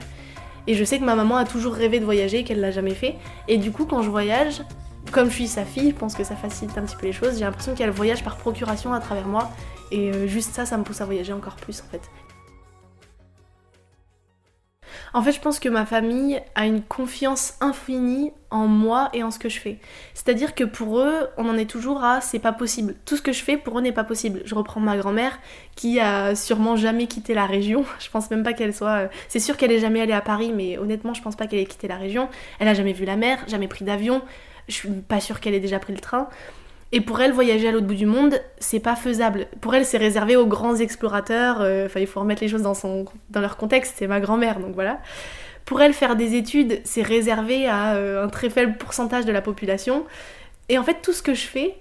[SPEAKER 26] Et je sais que ma maman a toujours rêvé de voyager qu'elle l'a jamais fait. Et du coup, quand je voyage, comme je suis sa fille, je pense que ça facilite un petit peu les choses. J'ai l'impression qu'elle voyage par procuration à travers moi. Et euh, juste ça, ça me pousse à voyager encore plus en fait. En fait, je pense que ma famille a une confiance infinie en moi et en ce que je fais. C'est-à-dire que pour eux, on en est toujours à c'est pas possible. Tout ce que je fais pour eux n'est pas possible. Je reprends ma grand-mère qui a sûrement jamais quitté la région. Je pense même pas qu'elle soit. euh, C'est sûr qu'elle est jamais allée à Paris, mais honnêtement, je pense pas qu'elle ait quitté la région. Elle a jamais vu la mer, jamais pris d'avion. Je suis pas sûre qu'elle ait déjà pris le train. Et pour elle, voyager à l'autre bout du monde, c'est pas faisable. Pour elle, c'est réservé aux grands explorateurs. euh, Enfin, il faut remettre les choses dans, son, dans leur contexte. C'est ma grand-mère, donc voilà. Pour elle, faire des études, c'est réservé à euh, un très faible pourcentage de la population. Et en fait, tout ce que je fais,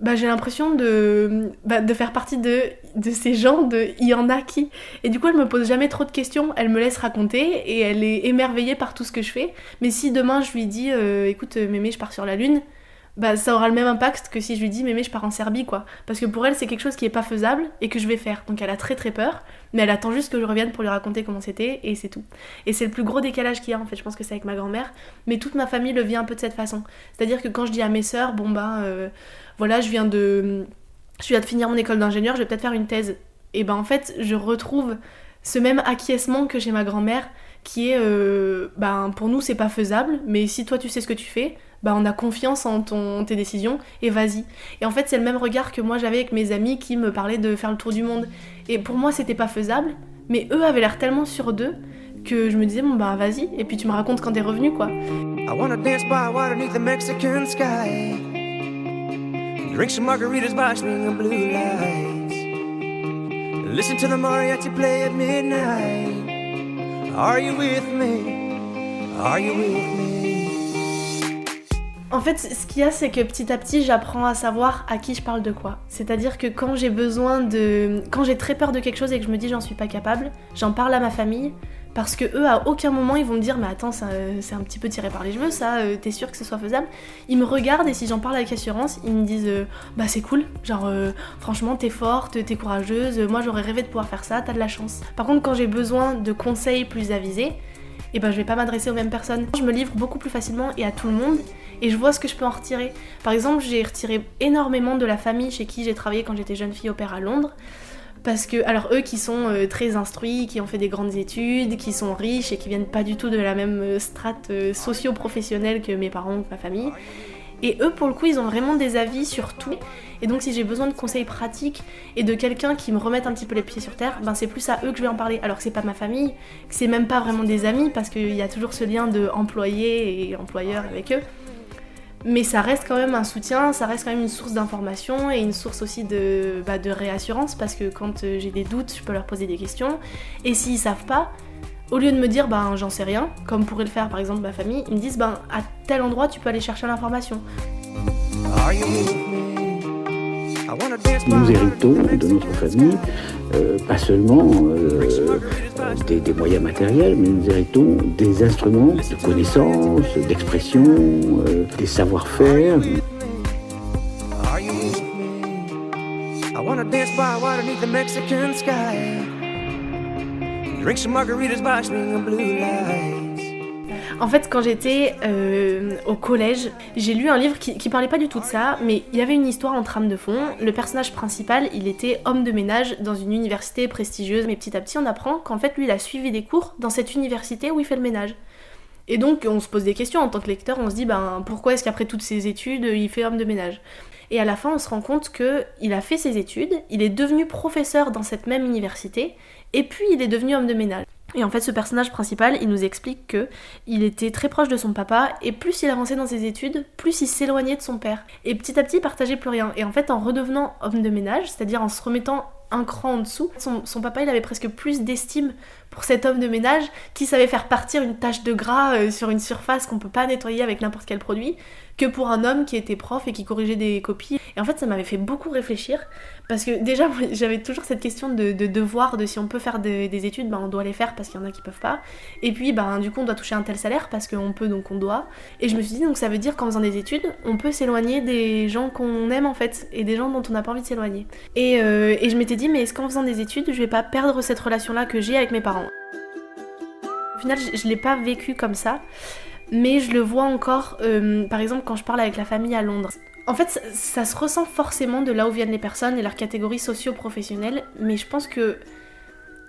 [SPEAKER 26] bah, j'ai l'impression de, bah, de faire partie de, de ces gens de il y en a qui. Et du coup, elle me pose jamais trop de questions, elle me laisse raconter et elle est émerveillée par tout ce que je fais. Mais si demain je lui dis euh, écoute, mémé, je pars sur la Lune, bah ça aura le même impact que si je lui dis mémé, je pars en Serbie, quoi. Parce que pour elle, c'est quelque chose qui est pas faisable et que je vais faire. Donc elle a très très peur, mais elle attend juste que je revienne pour lui raconter comment c'était et c'est tout. Et c'est le plus gros décalage qu'il y a en fait, je pense que c'est avec ma grand-mère, mais toute ma famille le vit un peu de cette façon. C'est-à-dire que quand je dis à mes sœurs, bon bah euh, voilà, je viens de je viens de finir mon école d'ingénieur, je vais peut-être faire une thèse. Et ben en fait, je retrouve ce même acquiescement que chez ma grand-mère qui est euh, ben pour nous c'est pas faisable, mais si toi tu sais ce que tu fais, bah on a confiance en ton, tes décisions et vas-y. Et en fait, c'est le même regard que moi j'avais avec mes amis qui me parlaient de faire le tour du monde. Et pour moi, c'était pas faisable, mais eux avaient l'air tellement sûrs d'eux que je me disais, bon bah vas-y, et puis tu me racontes quand t'es revenu quoi.
[SPEAKER 27] I wanna dance by water the Mexican sky. Drink some margaritas by blue lights. Listen to the mariachi play at midnight. Are you with me? Are you with me?
[SPEAKER 26] En fait, ce qu'il y a, c'est que petit à petit, j'apprends à savoir à qui je parle de quoi. C'est-à-dire que quand j'ai besoin de. Quand j'ai très peur de quelque chose et que je me dis j'en suis pas capable, j'en parle à ma famille. Parce que eux, à aucun moment, ils vont me dire Mais attends, euh, c'est un petit peu tiré par les cheveux, ça, euh, t'es sûr que ce soit faisable? Ils me regardent et si j'en parle avec assurance, ils me disent euh, Bah, c'est cool, genre, franchement, t'es forte, t'es courageuse, moi j'aurais rêvé de pouvoir faire ça, t'as de la chance. Par contre, quand j'ai besoin de conseils plus avisés, et ben je vais pas m'adresser aux mêmes personnes. Je me livre beaucoup plus facilement et à tout le monde et je vois ce que je peux en retirer. Par exemple, j'ai retiré énormément de la famille chez qui j'ai travaillé quand j'étais jeune fille au père à Londres. Parce que, alors eux qui sont euh, très instruits, qui ont fait des grandes études, qui sont riches et qui viennent pas du tout de la même euh, strate euh, socio-professionnelle que mes parents que ma famille. Et eux, pour le coup, ils ont vraiment des avis sur tout. Et donc, si j'ai besoin de conseils pratiques et de quelqu'un qui me remette un petit peu les pieds sur terre, ben c'est plus à eux que je vais en parler. Alors que c'est pas ma famille, que c'est même pas vraiment des amis, parce qu'il y a toujours ce lien de employé et employeur avec eux. Mais ça reste quand même un soutien, ça reste quand même une source d'information et une source aussi de, bah, de réassurance, parce que quand euh, j'ai des doutes, je peux leur poser des questions. Et s'ils savent pas, au lieu de me dire ben j'en sais rien, comme pourrait le faire par exemple ma famille, ils me disent ben à tel endroit tu peux aller chercher l'information.
[SPEAKER 28] Nous héritons de notre famille euh, pas seulement euh, des, moyens matériels, mais nous héritons des instruments de connaissance, d'expression, euh, des savoir-faire.
[SPEAKER 27] Drink some margaritas blue lights.
[SPEAKER 26] En fait, quand j'étais euh, au collège, j'ai lu un livre qui, qui parlait pas du tout de ça, mais il y avait une histoire en trame de fond. Le personnage principal, il était homme de ménage dans une université prestigieuse, mais petit à petit, on apprend qu'en fait, lui, il a suivi des cours dans cette université où il fait le ménage. Et donc, on se pose des questions en tant que lecteur, on se dit, ben, pourquoi est-ce qu'après toutes ces études, il fait homme de ménage? Et à la fin, on se rend compte que il a fait ses études, il est devenu professeur dans cette même université, et puis il est devenu homme de ménage. Et en fait, ce personnage principal, il nous explique que il était très proche de son papa, et plus il avançait dans ses études, plus il s'éloignait de son père. Et petit à petit, il partageait plus rien. Et en fait, en redevenant homme de ménage, c'est-à-dire en se remettant un cran en dessous, son, son papa, il avait presque plus d'estime pour cet homme de ménage qui savait faire partir une tache de gras euh, sur une surface qu'on peut pas nettoyer avec n'importe quel produit, que pour un homme qui était prof et qui corrigeait des copies. Et en fait, ça m'avait fait beaucoup réfléchir parce que déjà, j'avais toujours cette question de, de devoir, de si on peut faire des, des études, ben, on doit les faire parce qu'il y en a qui peuvent pas. Et puis, ben, du coup, on doit toucher un tel salaire parce qu'on peut, donc on doit. Et je me suis dit, donc ça veut dire qu'en faisant des études, on peut s'éloigner des gens qu'on aime en fait et des gens dont on n'a pas envie de s'éloigner. Et, euh, et je m'étais dit, mais est-ce qu'en faisant des études, je vais pas perdre cette relation-là que j'ai avec mes parents? Au final, je, je l'ai pas vécu comme ça. Mais je le vois encore, euh, par exemple, quand je parle avec la famille à Londres. En fait, ça, ça se ressent forcément de là où viennent les personnes et leur catégorie socio-professionnelle, mais je pense que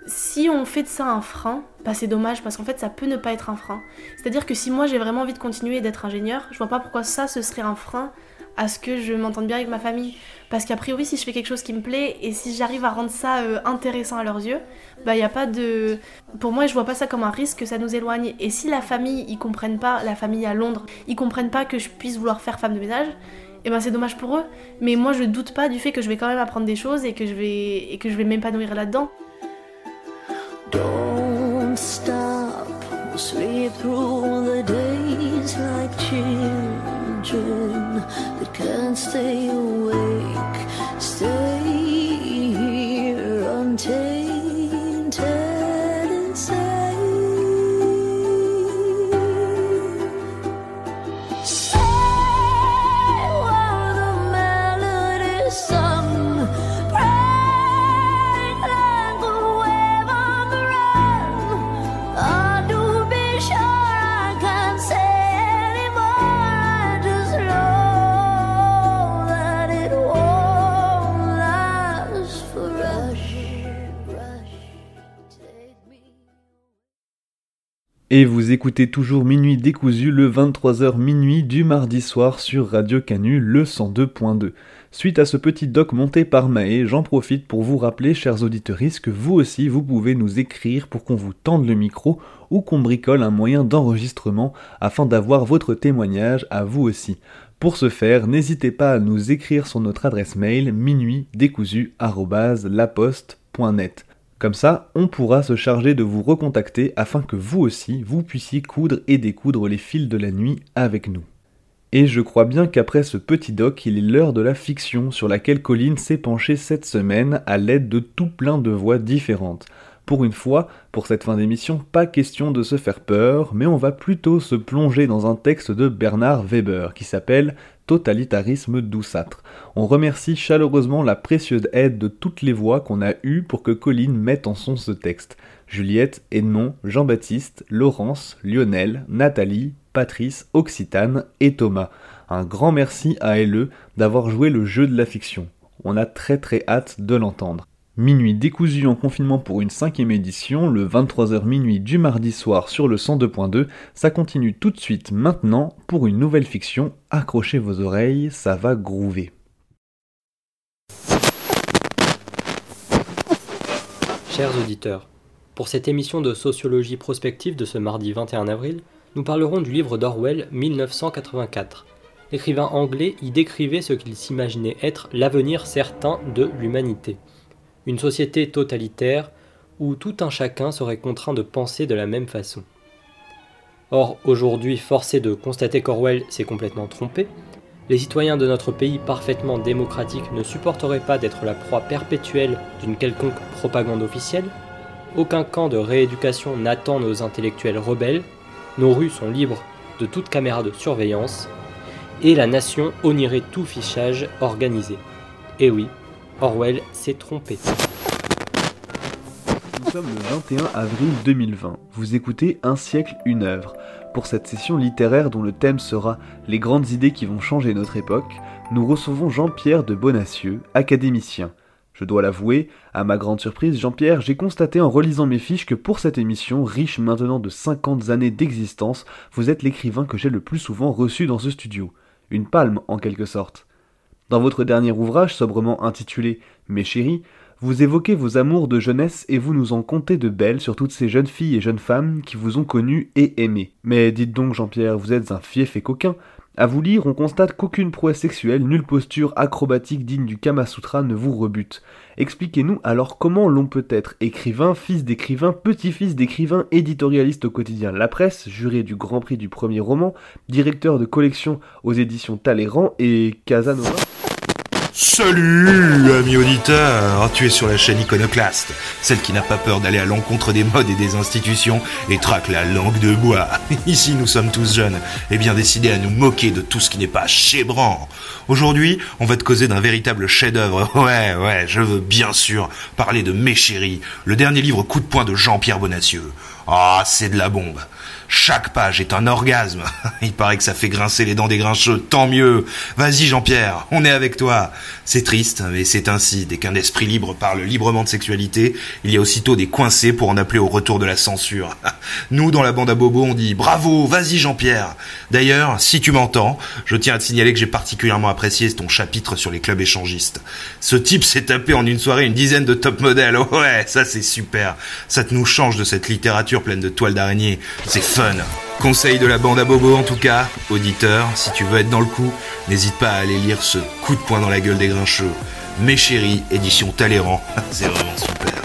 [SPEAKER 26] si on fait de ça un frein, bah c'est dommage parce qu'en fait ça peut ne pas être un frein. C'est-à-dire que si moi j'ai vraiment envie de continuer d'être ingénieur, je vois pas pourquoi ça ce serait un frein à ce que je m'entende bien avec ma famille. Parce qu'a priori, si je fais quelque chose qui me plaît et si j'arrive à rendre ça euh, intéressant à leurs yeux, bah il y a pas de. Pour moi, je vois pas ça comme un risque que ça nous éloigne. Et si la famille, ils comprennent pas, la famille à Londres, ils comprennent pas que je puisse vouloir faire femme de ménage, et ben c'est dommage pour eux. Mais moi, je doute pas du fait que je vais quand même apprendre des choses et que je vais et que je vais m'épanouir là-dedans.
[SPEAKER 29] Don't stop, sleep through the days like children can't stay awake.
[SPEAKER 4] Et vous écoutez toujours Minuit décousu le 23h minuit du mardi soir sur Radio Canu le 102.2. Suite à ce petit doc monté par Maë, j'en profite pour vous rappeler, chers auditeurs, que vous aussi vous pouvez nous écrire pour qu'on vous tende le micro ou qu'on bricole un moyen d'enregistrement afin d'avoir votre témoignage à vous aussi. Pour ce faire, n'hésitez pas à nous écrire sur notre adresse mail minuitdécousu@laposte.net. Comme ça, on pourra se charger de vous recontacter afin que vous aussi, vous puissiez coudre et découdre les fils de la nuit avec nous. Et je crois bien qu'après ce petit doc, il est l'heure de la fiction sur laquelle Colline s'est penchée cette semaine à l'aide de tout plein de voix différentes. Pour une fois, pour cette fin d'émission, pas question de se faire peur, mais on va plutôt se plonger dans un texte de Bernard Weber qui s'appelle Totalitarisme douceâtre. On remercie chaleureusement la précieuse aide de toutes les voix qu'on a eues pour que Colline mette en son ce texte. Juliette, Edmond, Jean-Baptiste, Laurence, Lionel, Nathalie, Patrice, Occitane et Thomas. Un grand merci à LE d'avoir joué le jeu de la fiction. On a très très hâte de l'entendre. Minuit décousu en confinement pour une cinquième édition, le 23h minuit du mardi soir sur le 102.2, ça continue tout de suite maintenant pour une nouvelle fiction. Accrochez vos oreilles, ça va groover.
[SPEAKER 30] Chers auditeurs, pour cette émission de sociologie prospective de ce mardi 21 avril, nous parlerons du livre d'Orwell 1984. L'écrivain anglais y décrivait ce qu'il s'imaginait être l'avenir certain de l'humanité. Une société totalitaire où tout un chacun serait contraint de penser de la même façon. Or, aujourd'hui, forcé de constater qu'Orwell s'est complètement trompé, les citoyens de notre pays parfaitement démocratique ne supporteraient pas d'être la proie perpétuelle d'une quelconque propagande officielle, aucun camp de rééducation n'attend nos intellectuels rebelles, nos rues sont libres de toute caméra de surveillance, et la nation honierait tout fichage organisé. Et oui, Orwell s'est trompé.
[SPEAKER 4] Nous sommes le 21 avril 2020. Vous écoutez Un siècle, une œuvre. Pour cette session littéraire dont le thème sera Les grandes idées qui vont changer notre époque, nous recevons Jean-Pierre de Bonacieux, académicien. Je dois l'avouer, à ma grande surprise, Jean-Pierre, j'ai constaté en relisant mes fiches que pour cette émission, riche maintenant de 50 années d'existence, vous êtes l'écrivain que j'ai le plus souvent reçu dans ce studio. Une palme, en quelque sorte. Dans votre dernier ouvrage, sobrement intitulé Mes chéris, vous évoquez vos amours de jeunesse et vous nous en contez de belles sur toutes ces jeunes filles et jeunes femmes qui vous ont connu et aimé. Mais dites donc, Jean-Pierre, vous êtes un fief et coquin. À vous lire, on constate qu'aucune prouesse sexuelle, nulle posture acrobatique digne du Kama Sutra ne vous rebute. Expliquez-nous alors comment l'on peut être écrivain, fils d'écrivain, petit-fils d'écrivain, éditorialiste au quotidien La Presse, juré du Grand Prix du premier roman, directeur de collection aux éditions Talleyrand et Casanova.
[SPEAKER 31] Salut, amis auditeurs, tu es sur la chaîne Iconoclaste, celle qui n'a pas peur d'aller à l'encontre des modes et des institutions et traque la langue de bois. Ici, nous sommes tous jeunes et bien décidés à nous moquer de tout ce qui n'est pas chébrant. Aujourd'hui, on va te causer d'un véritable chef-d'œuvre. Ouais, ouais, je veux bien sûr parler de Mes chéris, le dernier livre coup de poing de Jean-Pierre Bonacieux. Ah, c'est de la bombe. Chaque page est un orgasme. Il paraît que ça fait grincer les dents des grincheux. Tant mieux. Vas-y Jean-Pierre, on est avec toi. C'est triste, mais c'est ainsi. Dès qu'un esprit libre parle librement de sexualité, il y a aussitôt des coincés pour en appeler au retour de la censure. Nous, dans la bande à Bobo, on dit bravo, vas-y Jean-Pierre. D'ailleurs, si tu m'entends, je tiens à te signaler que j'ai particulièrement apprécié ton chapitre sur les clubs échangistes. Ce type s'est tapé en une soirée une dizaine de top modèles. Ouais, ça c'est super. Ça te nous change de cette littérature pleine de toiles d'araignée. C'est Conseil de la bande à Bobo en tout cas. Auditeur, si tu veux être dans le coup, n'hésite pas à aller lire ce coup de poing dans la gueule des grincheux. Mes chéris, édition Talleyrand. C'est vraiment super.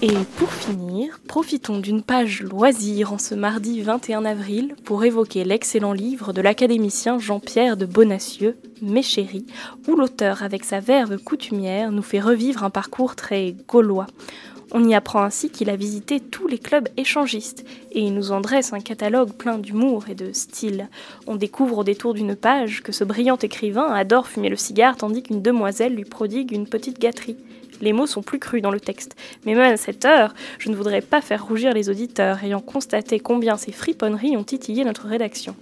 [SPEAKER 32] Et pour finir, profitons d'une page loisir en ce mardi 21 avril pour évoquer l'excellent livre de l'académicien Jean-Pierre de Bonacieux, Mes chéris, où l'auteur, avec sa verve coutumière, nous fait revivre un parcours très gaulois. On y apprend ainsi qu'il a visité tous les clubs échangistes et il nous en dresse un catalogue plein d'humour et de style. On découvre au détour d'une page que ce brillant écrivain adore fumer le cigare tandis qu'une demoiselle lui prodigue une petite gâterie. Les mots sont plus crus dans le texte, mais même à cette heure, je ne voudrais pas faire rougir les auditeurs ayant constaté combien ces friponneries ont titillé notre rédaction.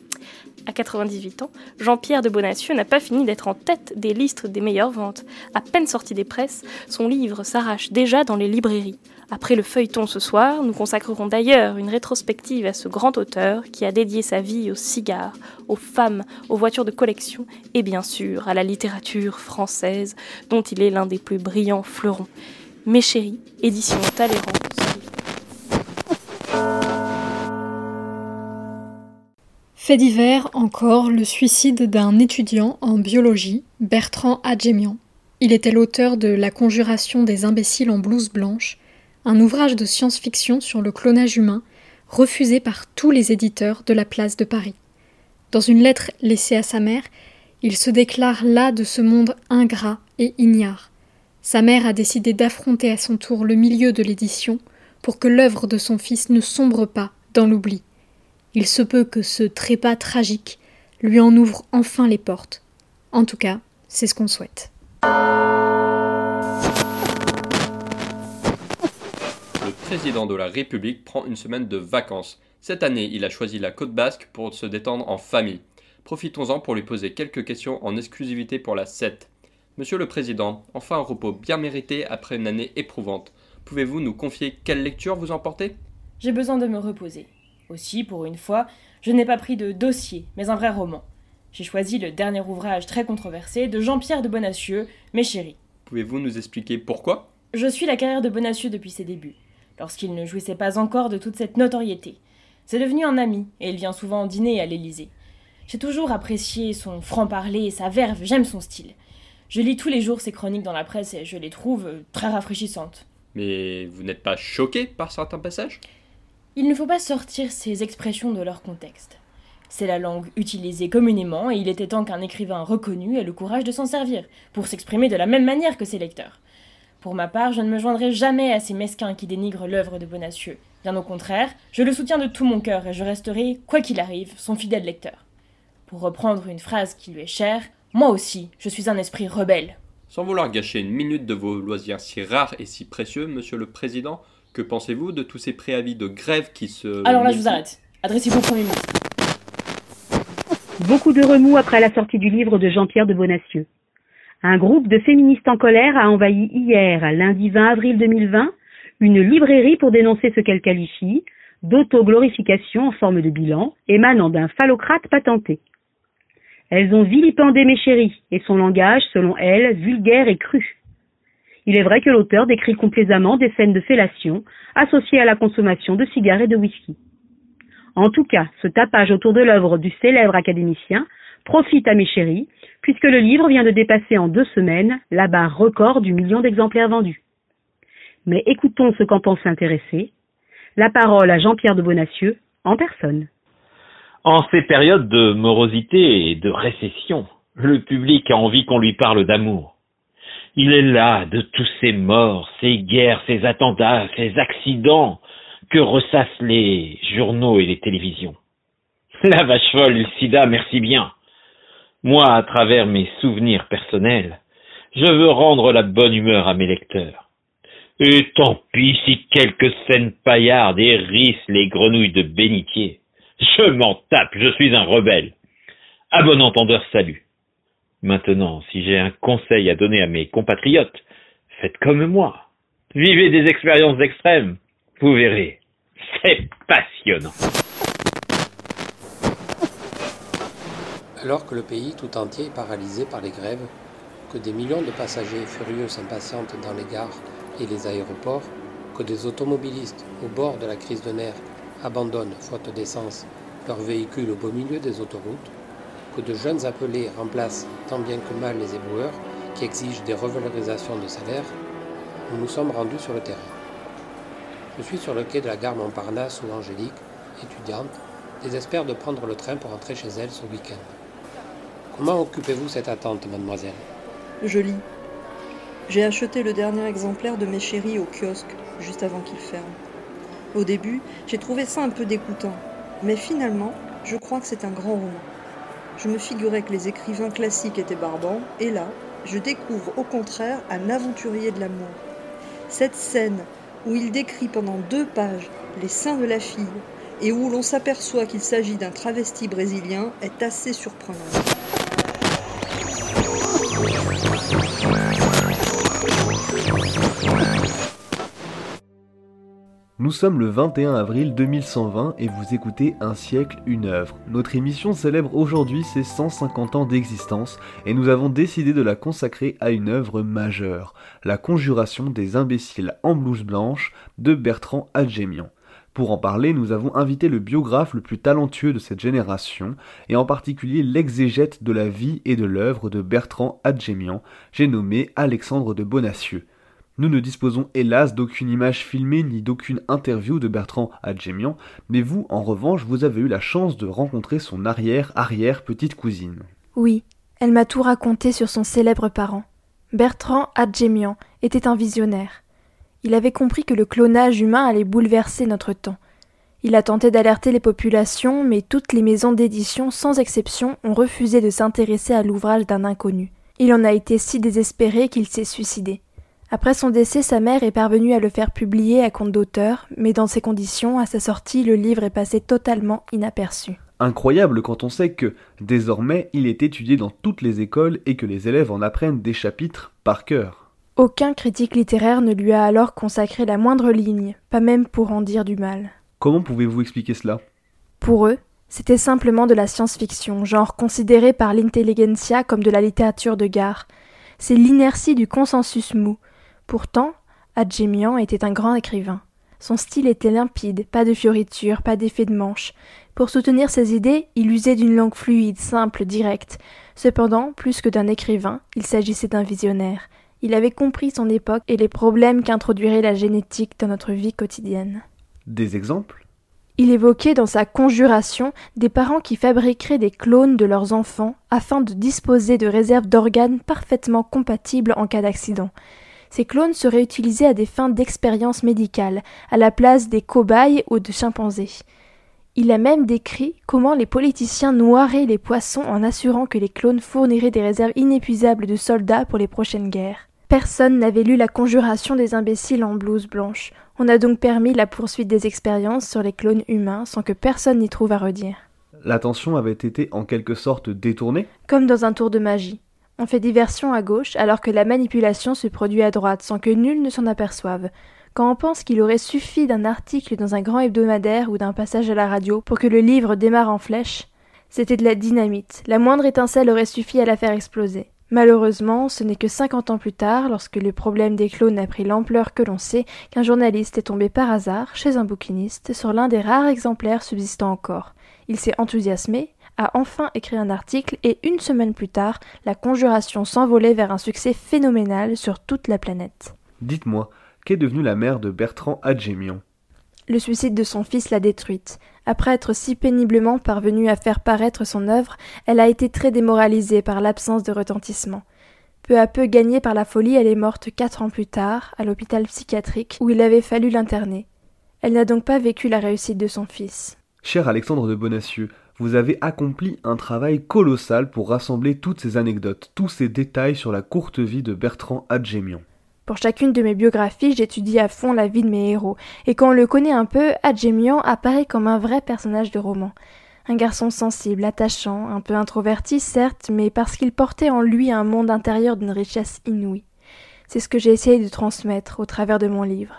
[SPEAKER 32] À 98 ans, Jean-Pierre de Bonacieux n'a pas fini d'être en tête des listes des meilleures ventes. À peine sorti des presses, son livre s'arrache déjà dans les librairies. Après le feuilleton ce soir, nous consacrerons d'ailleurs une rétrospective à ce grand auteur qui a dédié sa vie aux cigares, aux femmes, aux voitures de collection et bien sûr à la littérature française dont il est l'un des plus brillants fleurons. Mes chéris, édition Talleyrand.
[SPEAKER 2] Fait divers encore le suicide d'un étudiant en biologie, Bertrand Adjemian. Il était l'auteur de La conjuration des imbéciles en blouse blanche, un ouvrage de science-fiction sur le clonage humain, refusé par tous les éditeurs de la place de Paris. Dans une lettre laissée à sa mère, il se déclare là de ce monde ingrat et ignare. Sa mère a décidé d'affronter à son tour le milieu de l'édition pour que l'œuvre de son fils ne sombre pas dans l'oubli. Il se peut que ce trépas tragique lui en ouvre enfin les portes. En tout cas, c'est ce qu'on souhaite.
[SPEAKER 33] Le président de la République prend une semaine de vacances. Cette année, il a choisi la côte basque pour se détendre en famille. Profitons-en pour lui poser quelques questions en exclusivité pour la 7. Monsieur le Président, enfin un repos bien mérité après une année éprouvante. Pouvez-vous nous confier quelle lecture vous emportez
[SPEAKER 34] J'ai besoin de me reposer. Aussi, pour une fois, je n'ai pas pris de dossier, mais un vrai roman. J'ai choisi le dernier ouvrage très controversé de Jean-Pierre de Bonacieux, Mes chéris.
[SPEAKER 33] Pouvez-vous nous expliquer pourquoi?
[SPEAKER 34] Je suis la carrière de Bonacieux depuis ses débuts, lorsqu'il ne jouissait pas encore de toute cette notoriété. C'est devenu un ami, et il vient souvent dîner à l'Élysée. J'ai toujours apprécié son franc-parler et sa verve, j'aime son style. Je lis tous les jours ses chroniques dans la presse et je les trouve euh, très rafraîchissantes.
[SPEAKER 33] Mais vous n'êtes pas choqué par certains passages?
[SPEAKER 34] Il ne faut pas sortir ces expressions de leur contexte. C'est la langue utilisée communément et il était temps qu'un écrivain reconnu ait le courage de s'en servir, pour s'exprimer de la même manière que ses lecteurs. Pour ma part, je ne me joindrai jamais à ces mesquins qui dénigrent l'œuvre de Bonacieux. Bien au contraire, je le soutiens de tout mon cœur et je resterai, quoi qu'il arrive, son fidèle lecteur. Pour reprendre une phrase qui lui est chère, moi aussi, je suis un esprit rebelle.
[SPEAKER 33] Sans vouloir gâcher une minute de vos loisirs si rares et si précieux, monsieur le Président, que pensez-vous de tous ces préavis de grève qui se...
[SPEAKER 34] Alors là, je vous arrête. Adressez-vous au Premier ministre.
[SPEAKER 35] Beaucoup de remous après la sortie du livre de Jean-Pierre de Bonacieux. Un groupe de féministes en colère a envahi hier, lundi 20 avril 2020, une librairie pour dénoncer ce qu'elle qualifie d'autoglorification en forme de bilan émanant d'un phallocrate patenté. Elles ont vilipendé mes chéris et son langage, selon elles, vulgaire et cru. Il est vrai que l'auteur décrit complaisamment des scènes de fellation associées à la consommation de cigares et de whisky. En tout cas, ce tapage autour de l'œuvre du célèbre académicien profite à mes chéris, puisque le livre vient de dépasser en deux semaines la barre record du million d'exemplaires vendus. Mais écoutons ce qu'en pense l'intéressé. La parole à Jean-Pierre de Bonacieux, en personne.
[SPEAKER 36] En ces périodes de morosité et de récession, le public a envie qu'on lui parle d'amour. Il est là de tous ces morts, ces guerres, ces attentats, ces accidents que ressassent les journaux et les télévisions. La vache folle, le sida, merci bien. Moi, à travers mes souvenirs personnels, je veux rendre la bonne humeur à mes lecteurs. Et tant pis si quelques scènes paillardes hérissent les grenouilles de bénitier. Je m'en tape, je suis un rebelle. À bon entendeur, salut. Maintenant, si j'ai un conseil à donner à mes compatriotes, faites comme moi. Vivez des expériences extrêmes. Vous verrez. C'est passionnant.
[SPEAKER 30] Alors que le pays tout entier est paralysé par les grèves, que des millions de passagers furieux s'impatientent dans les gares et les aéroports, que des automobilistes au bord de la crise de nerfs abandonnent, faute d'essence, leurs véhicules au beau milieu des autoroutes, que de jeunes appelés remplacent tant bien que mal les éboueurs qui exigent des revalorisations de salaire, nous nous sommes rendus sur le terrain. Je suis sur le quai de la gare Montparnasse où Angélique, étudiante, désespère de prendre le train pour rentrer chez elle ce week-end. Comment occupez-vous cette attente, mademoiselle?
[SPEAKER 37] Je lis. J'ai acheté le dernier exemplaire de mes chéris au kiosque, juste avant qu'il ferme. Au début, j'ai trouvé ça un peu dégoûtant, mais finalement, je crois que c'est un grand roman. Je me figurais que les écrivains classiques étaient barbants, et là, je découvre au contraire un aventurier de l'amour. Cette scène où il décrit pendant deux pages les seins de la fille, et où l'on s'aperçoit qu'il s'agit d'un travesti brésilien est assez surprenant.
[SPEAKER 4] Nous sommes le 21 avril 2120 et vous écoutez Un siècle, une œuvre. Notre émission célèbre aujourd'hui ses 150 ans d'existence et nous avons décidé de la consacrer à une œuvre majeure, La Conjuration des imbéciles en blouse blanche de Bertrand Adjemian. Pour en parler, nous avons invité le biographe le plus talentueux de cette génération, et en particulier l'exégète de la vie et de l'œuvre de Bertrand Adjemian, j'ai nommé Alexandre de Bonacieux. Nous ne disposons hélas d'aucune image filmée ni d'aucune interview de Bertrand Adjemian, mais vous, en revanche, vous avez eu la chance de rencontrer son arrière-arrière petite cousine.
[SPEAKER 3] Oui, elle m'a tout raconté sur son célèbre parent. Bertrand Adjemian était un visionnaire. Il avait compris que le clonage humain allait bouleverser notre temps. Il a tenté d'alerter les populations, mais toutes les maisons d'édition, sans exception, ont refusé de s'intéresser à l'ouvrage d'un inconnu. Il en a été si désespéré qu'il s'est suicidé. Après son décès, sa mère est parvenue à le faire publier à compte d'auteur, mais dans ces conditions, à sa sortie, le livre est passé totalement inaperçu.
[SPEAKER 4] Incroyable quand on sait que, désormais, il est étudié dans toutes les écoles et que les élèves en apprennent des chapitres par cœur.
[SPEAKER 3] Aucun critique littéraire ne lui a alors consacré la moindre ligne, pas même pour en dire du mal.
[SPEAKER 4] Comment pouvez-vous expliquer cela?
[SPEAKER 3] Pour eux, c'était simplement de la science-fiction, genre considéré par l'intelligentsia comme de la littérature de gare. C'est l'inertie du consensus mou. Pourtant, Adjemian était un grand écrivain. Son style était limpide, pas de fioritures, pas d'effet de manche. Pour soutenir ses idées, il usait d'une langue fluide, simple, directe. Cependant, plus que d'un écrivain, il s'agissait d'un visionnaire. Il avait compris son époque et les problèmes qu'introduirait la génétique dans notre vie quotidienne.
[SPEAKER 4] Des exemples?
[SPEAKER 3] Il évoquait dans sa conjuration des parents qui fabriqueraient des clones de leurs enfants afin de disposer de réserves d'organes parfaitement compatibles en cas d'accident. Ces clones seraient utilisés à des fins d'expérience médicale, à la place des cobayes ou de chimpanzés. Il a même décrit comment les politiciens noieraient les poissons en assurant que les clones fourniraient des réserves inépuisables de soldats pour les prochaines guerres. Personne n'avait lu la conjuration des imbéciles en blouse blanche. On a donc permis la poursuite des expériences sur les clones humains sans que personne n'y trouve à redire.
[SPEAKER 4] L'attention avait été en quelque sorte détournée?
[SPEAKER 3] Comme dans un tour de magie. On fait diversion à gauche alors que la manipulation se produit à droite sans que nul ne s'en aperçoive. Quand on pense qu'il aurait suffi d'un article dans un grand hebdomadaire ou d'un passage à la radio pour que le livre démarre en flèche, c'était de la dynamite. La moindre étincelle aurait suffi à la faire exploser. Malheureusement, ce n'est que cinquante ans plus tard, lorsque le problème des clones a pris l'ampleur que l'on sait, qu'un journaliste est tombé par hasard, chez un bouquiniste, sur l'un des rares exemplaires subsistant encore. Il s'est enthousiasmé, a enfin écrit un article et une semaine plus tard, la conjuration s'envolait vers un succès phénoménal sur toute la planète.
[SPEAKER 4] Dites-moi, qu'est devenue la mère de Bertrand Adjemian
[SPEAKER 3] Le suicide de son fils l'a détruite. Après être si péniblement parvenue à faire paraître son œuvre, elle a été très démoralisée par l'absence de retentissement. Peu à peu gagnée par la folie, elle est morte quatre ans plus tard, à l'hôpital psychiatrique, où il avait fallu l'interner. Elle n'a donc pas vécu la réussite de son fils.
[SPEAKER 4] Cher Alexandre de Bonacieux, vous avez accompli un travail colossal pour rassembler toutes ces anecdotes, tous ces détails sur la courte vie de Bertrand Adjemian.
[SPEAKER 3] Pour chacune de mes biographies, j'étudie à fond la vie de mes héros, et quand on le connaît un peu, Adjemian apparaît comme un vrai personnage de roman. Un garçon sensible, attachant, un peu introverti certes, mais parce qu'il portait en lui un monde intérieur d'une richesse inouïe. C'est ce que j'ai essayé de transmettre au travers de mon livre.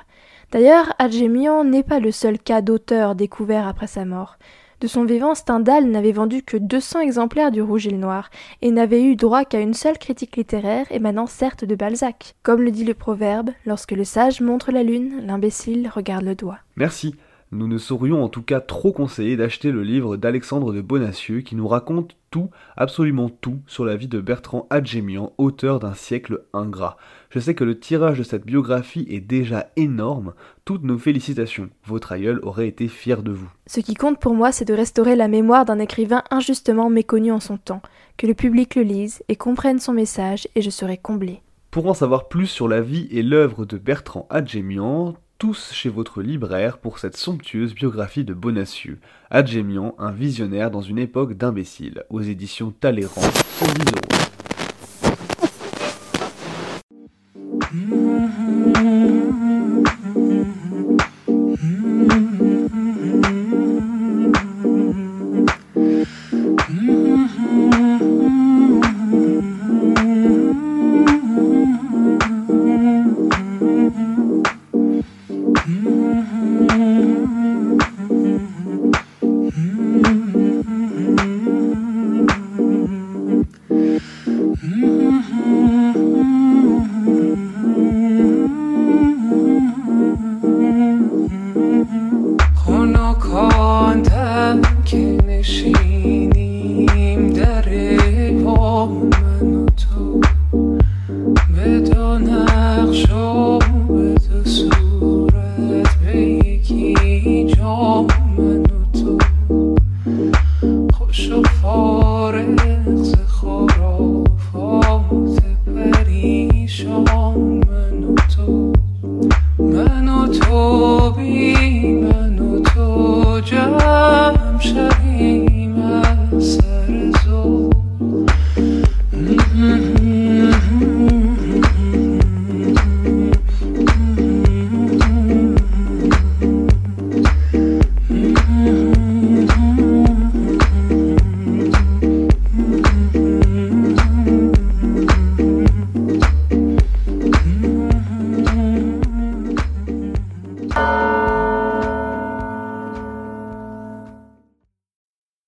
[SPEAKER 3] D'ailleurs, Adjemian n'est pas le seul cas d'auteur découvert après sa mort. De son vivant, Stendhal n'avait vendu que 200 exemplaires du Rouge et le Noir, et n'avait eu droit qu'à une seule critique littéraire émanant certes de Balzac. Comme le dit le proverbe, lorsque le sage montre la lune, l'imbécile regarde le doigt.
[SPEAKER 4] Merci. Nous ne saurions en tout cas trop conseiller d'acheter le livre d'Alexandre de Bonacieux qui nous raconte tout, absolument tout, sur la vie de Bertrand Adjemian, auteur d'un siècle ingrat. Je sais que le tirage de cette biographie est déjà énorme. Toutes nos félicitations. Votre aïeul aurait été fier de vous.
[SPEAKER 3] Ce qui compte pour moi, c'est de restaurer la mémoire d'un écrivain injustement méconnu en son temps, que le public le lise et comprenne son message, et je serai comblé.
[SPEAKER 4] Pour en savoir plus sur la vie et l'œuvre de Bertrand Adjemian, tous chez votre libraire pour cette somptueuse biographie de Bonacieux. Adjemian, un visionnaire dans une époque d'imbéciles, aux éditions Talleyrand, 110 euros.